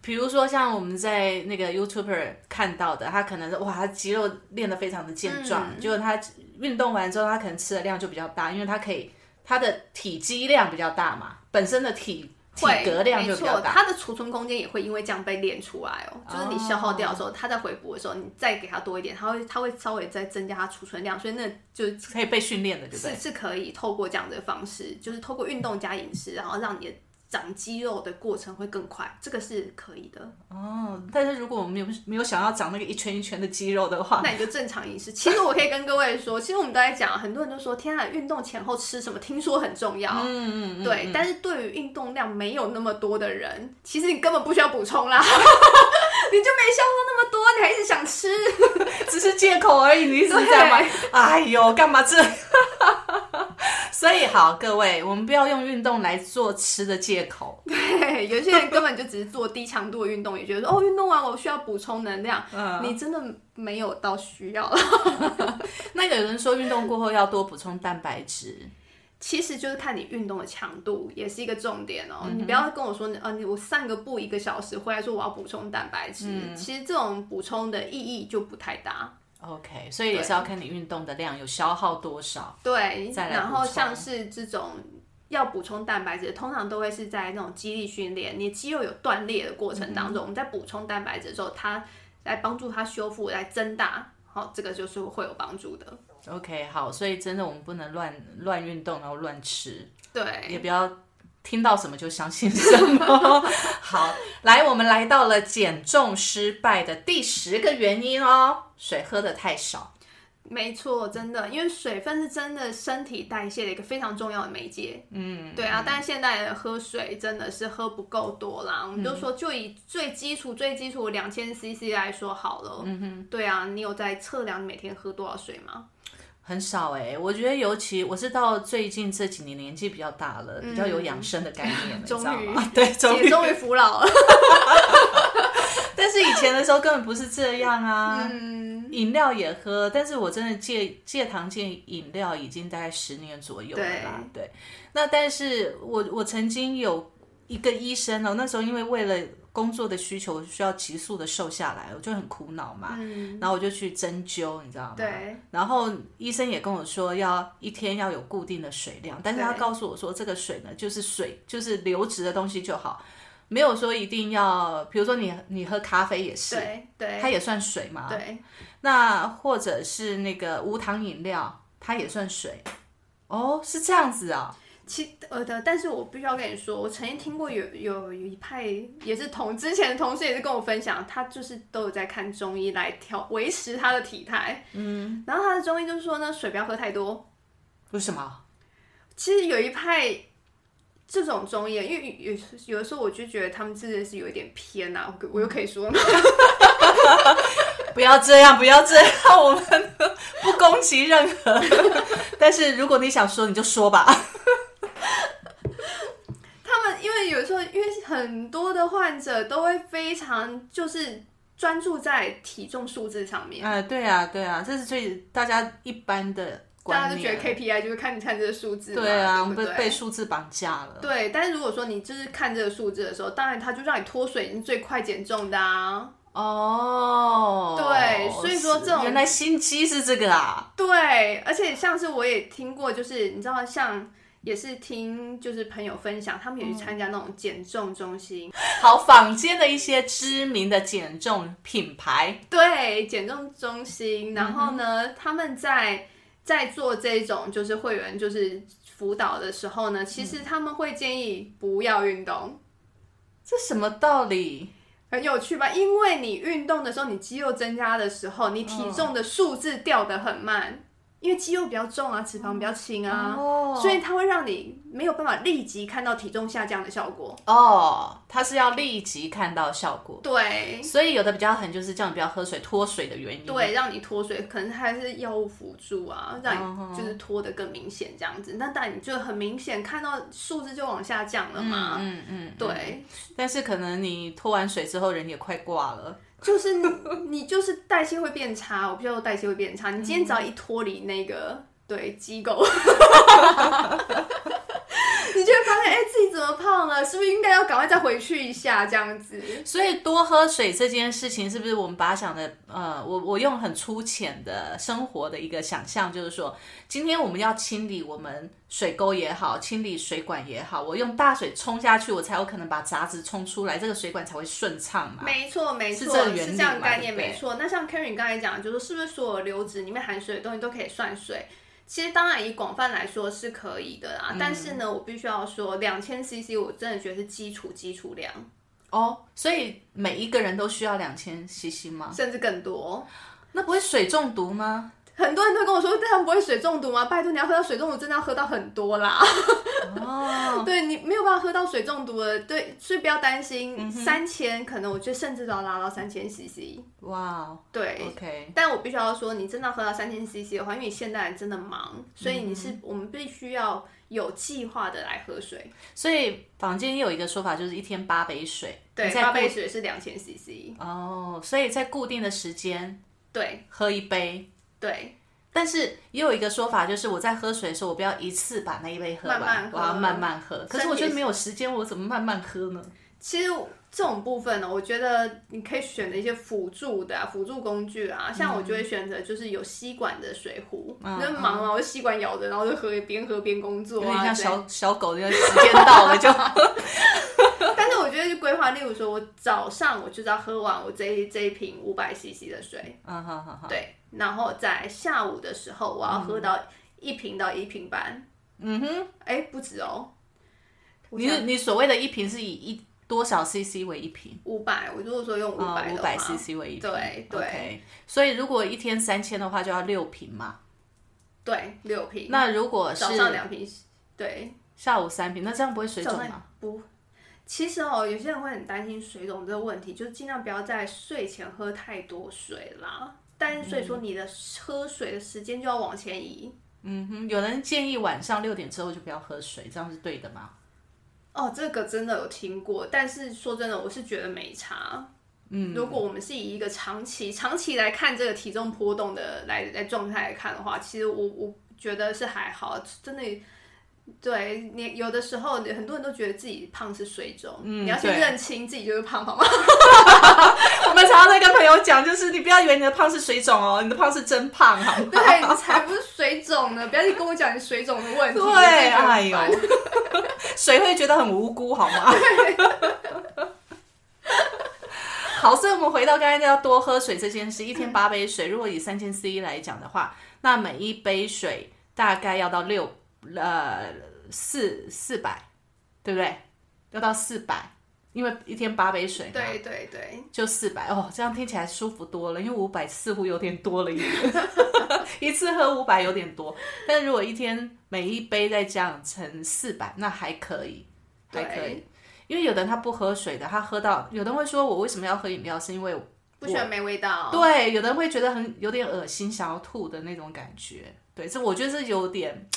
比如说，像我们在那个 YouTuber 看到的，他可能是哇，他肌肉练得非常的健壮，嗯结果他运动完之后，他可能吃的量就比较大，因为他可以他的体积量比较大嘛，本身的体体会，格量没错，就比较大。它的储存空间也会因为这样被练出来哦。就是你消耗掉的时候，它在回补的时候，你再给它多一点，它会它会稍微再增加它储存量，所以那就是可以被训练的，对不对？是是可以透过这样的方式，就是透过运动加饮食，然后让你的长肌肉的过程会更快，这个是可以的。哦，但是如果我们没有没有想要长那个一圈一圈的肌肉的话，那你就正常饮食。其实我可以跟各位说，其实我们都在讲，很多人都说，天啊，运动前后吃什么，听说很重要。嗯嗯嗯，对，但是对于运动量没有那么多的人，其实你根本不需要补充啦，你就没消耗那么多，你还一直想吃。只是借口而已，你一直这样吗？哎呦，干嘛这？所以好，各位，我们不要用运动来做吃的借口。对，有些人根本就只是做低强度的运动，也觉得说哦，运动完我需要补充能量。嗯你真的没有到需要。那有人说运动过后要多补充蛋白质，其实就是看你运动的强度，也是一个重点哦。嗯你不要跟我说，呃，你我散个步一个小时回来说我要补充蛋白质，嗯其实这种补充的意义就不太大。OK，所以也是要看你运动的量有消耗多少。对，再来然后像是这种要补充蛋白质，通常都会是在那种肌力训练，你肌肉有断裂的过程嗯当中，我们在补充蛋白质的时候，它来帮助它修复，来增大，好、这个就是会有帮助的。OK，好，所以真的我们不能乱乱运动，然后乱吃，对，也不要听到什么就相信什么。好，来，我们来到了减重失败的第十个原因哦，水喝的太少。没错，真的，因为水分是真的身体代谢的一个非常重要的媒介。嗯，对啊，但是现在的喝水真的是喝不够多啦。我们就说，就以最基础、最基础两千 CC 来说好了。嗯哼，对啊，你有在测量你每天喝多少水吗？很少哎、我觉得尤其我是到最近这几年年纪比较大了，比较有养生的概念了，你知道 终于吗？对，终于。终于服老了。但是以前的时候根本不是这样啊，嗯，饮料也喝，但是我真的戒戒糖戒饮料已经大概十年左右了啦。对，那但是我我曾经有一个医生哦，那时候因为为了工作的需求需要急速的瘦下来，我就很苦恼嘛，然后我就去针灸，你知道吗？对。然后医生也跟我说，要一天要有固定的水量，但是他告诉我说，这个水呢就是水，就是流质的东西就好，没有说一定要，比如说你你喝咖啡也是，对对它也算水嘛。对，那或者是那个无糖饮料，它也算水。哦，是这样子啊、其呃的，但是我必须要跟你说，我曾经听过有有有一派也是同之前的同事也是跟我分享，他就是都有在看中医来调维持他的体态，嗯，然后他的中医就是说呢，水不要喝太多。为什么？其实有一派这种中医，因为有有的时候我就觉得他们真的是有一点偏啊，我我又可以说吗？不要这样，不要这样，我们不攻击任何。但是如果你想说，你就说吧。他们因为有时候，因为很多的患者都会非常就是专注在体重数字上面，呃，对啊，对啊，这是最大家一般的大家观念。就觉得 KPI 就是看你看这个数字嘛，对啊？被被数字绑架了。对，但是如果说你就是看这个数字的时候，当然它就让你脱水，你最快减重的啊。哦，对所以说这种原来心机是这个啊。对，而且像是我也听过，就是你知道，像也是听就是朋友分享，他们也去参加那种减重中心，好，坊间的一些知名的减重品牌，对，减重中心，然后呢，他们在在做这种就是会员就是辅导的时候呢，其实他们会建议不要运动。这什么道理？很有趣吧？因为你运动的时候，你肌肉增加的时候，你体重的数字掉得很慢，因为肌肉比较重啊，脂肪比较轻啊，哦所以它会让你没有办法立即看到体重下降的效果。哦，它是要立即看到效果，对所以有的比较狠，就是叫你不要喝水脱水的原因。对，让你脱水，可能还是药物辅助啊，让你就是脱的更明显这样子。那当然你就很明显看到数字就往下降了嘛。嗯嗯，对，但是可能你脱完水之后人也快挂了。就是你就是代谢会变差，我不知道代谢会变差。你今天只要一脱离那个对机构，你就会发现，哎、自己怎么胖了？是不是应该要赶快再回去一下这样子？所以多喝水这件事情，是不是我们把它想的，呃，我我用很粗浅的生活的一个想象，就是说，今天我们要清理我们水沟也好，清理水管也好，我用大水冲下去，我才有可能把杂质冲出来，这个水管才会顺畅嘛。没错，没错，是这个原理是这样概念，没错。那像 Karen 刚才讲的，就是是不是所有流质里面含水的东西都可以算水？其实当然以广泛来说是可以的啦，但是呢，我必须要说，两千 CC 我真的觉得是基础基础量，哦，所以每一个人都需要两千 CC 吗？甚至更多。那不会水中毒吗？很多人都跟我说，他们不会水中毒吗？拜托，你要喝到水中毒，真的要喝到很多啦。哦，对你没有办法喝到水中毒的，对，所以不要担嗯心。三千、可能我觉得甚至都要拉到三千 CC。哇对，，OK，但我必须要说，你真的要喝到三千 CC 的话，因为你现代人真的忙，所以你是、我们必须要有计划的来喝水。所以坊间有一个说法，就是一天八杯水，对，八杯水是两千 CC。哦，所以在固定的时间对喝一杯，对，但是也有一个说法，就是我在喝水的时候，我不要一次把那一杯喝完，慢慢喝我要慢慢喝。可是我觉得没有时间，我怎么慢慢喝呢？其实这种部分呢，我觉得你可以选择一些辅助的、啊、辅助工具啊，像我就会选择就是有吸管的水壶，嗯就是忙了我就吸管咬着，然后就喝，边喝边工作有点啊，像小小狗，那个时间到了就。但是我觉得就规划，例如说我早上我就是要喝完我这一这一瓶五百 CC 的水，嗯好好好，对，然后在下午的时候我要喝到一瓶到一瓶半，嗯哼，哎、不止哦，你你所谓的一瓶是以一多少 CC 为一瓶？五百，我如果说用五百五百 CC 为一瓶，对对所以如果一天三千的话，就要六瓶嘛。对，六瓶，那如果是早上两瓶，对，下午三瓶，那这样不会水肿吗？不。其实哦，有些人会很担心水肿这个问题，就是尽量不要在睡前喝太多水啦。但是所以说你的喝水的时间就要往前移。嗯哼，有人建议晚上六点之后就不要喝水，这样是对的吗？哦，这个真的有听过，但是说真的，我是觉得没差。嗯，如果我们是以一个长期、长期来看这个体重波动的来来状态来看的话，其实我我觉得是还好，真的。对你有的时候，很多人都觉得自己胖是水肿，你要去认清自己就是胖，好吗？我们常常在跟朋友讲，就是你不要以为你的胖是水肿哦，你的胖是真胖，好吗？对你才不是水肿呢！不要去跟我讲你水肿的问题。对，哎呦烦，水会觉得很无辜，好吗？好，所以我们回到刚才要多喝水这件事，一天八杯水，如果以三千 C 来讲的话，那每一杯水大概要到六呃四四百，对不对？要到四百，因为一天八杯水嘛，对对对，就四百哦，这样听起来舒服多了，因为五百似乎有点多了一点，一次喝五百有点多，但如果一天每一杯再降成四百，那还可以，还可以。因为有的人他不喝水的，他喝到有的人会说，我为什么要喝饮料？是因为不喜欢没味道。对，有的人会觉得很有点恶心，想要吐的那种感觉。对，这我觉得是有点，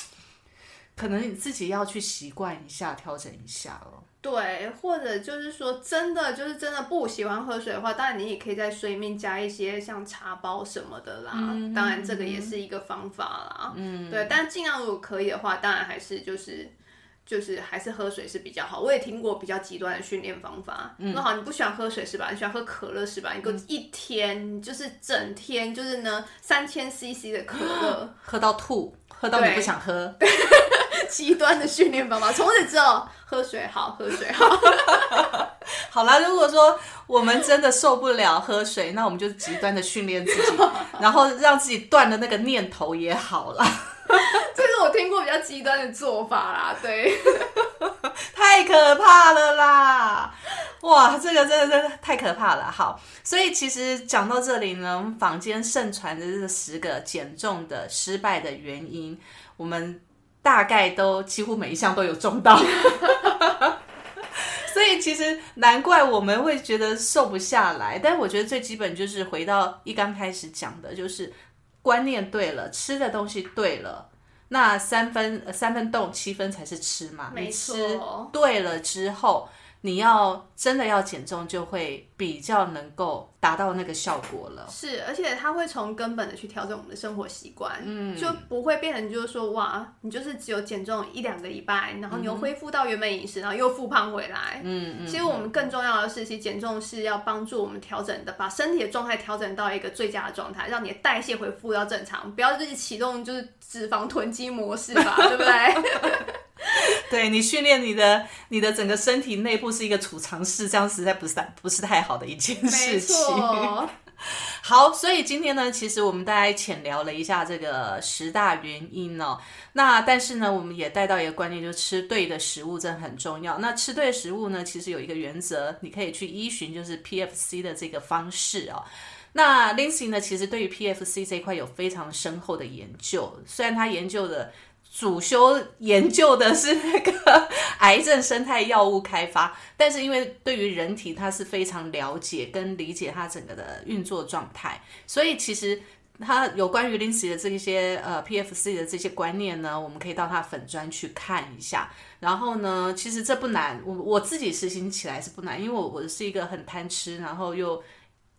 可能你自己要去习惯一下，调整一下了。对，或者就是说，真的就是真的不喜欢喝水的话，当然你也可以在水里面加一些像茶包什么的啦。当然这个也是一个方法啦。嗯，对，但尽量如果可以的话，当然还是就是。就是还是喝水是比较好。我也听过比较极端的训练方法。那、好，你不喜欢喝水是吧？你喜欢喝可乐是吧？你给我一天、就是整天就是呢三千 CC 的可乐，喝到吐，喝到你不想喝。极端的训练方法。从此之后，喝水好，喝水好。好啦，如果说我们真的受不了喝水，那我们就极端的训练自己，然后让自己断了那个念头也好啦。这是我听过比较极端的做法啦，对。太可怕了啦！哇，这个真的真的太可怕了。好，所以其实讲到这里呢，坊间盛传的这十个减重的失败的原因，我们大概都几乎每一项都有中到。所以其实难怪我们会觉得瘦不下来，但我觉得最基本就是回到一刚开始讲的，就是观念对了，吃的东西对了，那三分呃三分动七分才是吃嘛。没你吃错对了之后，你要真的要减重，就会比较能够达到那个效果了。是，而且它会从根本的去调整我们的生活习惯，嗯，就不会变成就是说哇，你就是只有减重一两个礼拜，然后你又恢复到原本饮食，然后又复胖回来，嗯嗯。其实我们更重要的是，其实减重是要帮助我们调整的，把身体的状态调整到一个最佳的状态，让你的代谢恢复到正常，不要自己启动就是脂肪囤积模式吧，对不对？对你训练你的你的整个身体内部是一个储藏室，这样实在不是不是太好的一件事情。错，好，所以今天呢，其实我们大家浅聊了一下这个十大原因哦。那但是呢，我们也带到一个观念，就是吃对的食物真的很重要。那吃对食物呢，其实有一个原则，你可以去依循，就是 PFC 的这个方式哦。那 Lindsay 呢，其实对于 PFC 这一块有非常深厚的研究，虽然他研究的。主修研究的是那个 癌症生态药物开发，但是因为对于人体它是非常了解跟理解它整个的运作状态，所以其实它有关于 linx 的这些呃 PFC 的这些观念呢，我们可以到它粉砖去看一下。然后呢，其实这不难，我我自己实行起来是不难，因为我我是一个很贪吃，然后又。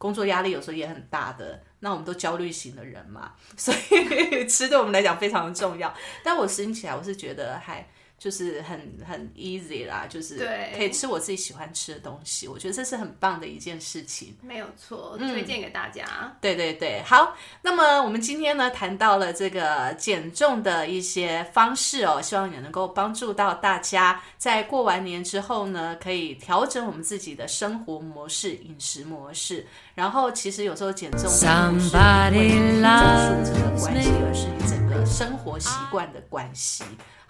工作压力有时候也很大的，那我们都焦虑型的人嘛，所以 吃对我们来讲非常的重要。但我实行起来，我是觉得还。就是很很 easy 啦，就是可以吃我自己喜欢吃的东西，我觉得这是很棒的一件事情。没有错，推荐给大家。对对对，好。那么我们今天呢谈到了这个减重的一些方式哦，希望也能够帮助到大家，在过完年之后呢，可以调整我们自己的生活模式、饮食模式。然后其实有时候减重不是因为增数字的关系，而是你整个生活习惯的关系。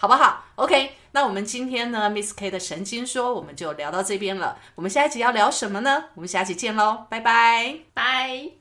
好不好？OK，那我们今天呢，Miss K 的神经说，我们就聊到这边了。我们下一集要聊什么呢？我们下期见喽，拜拜，拜。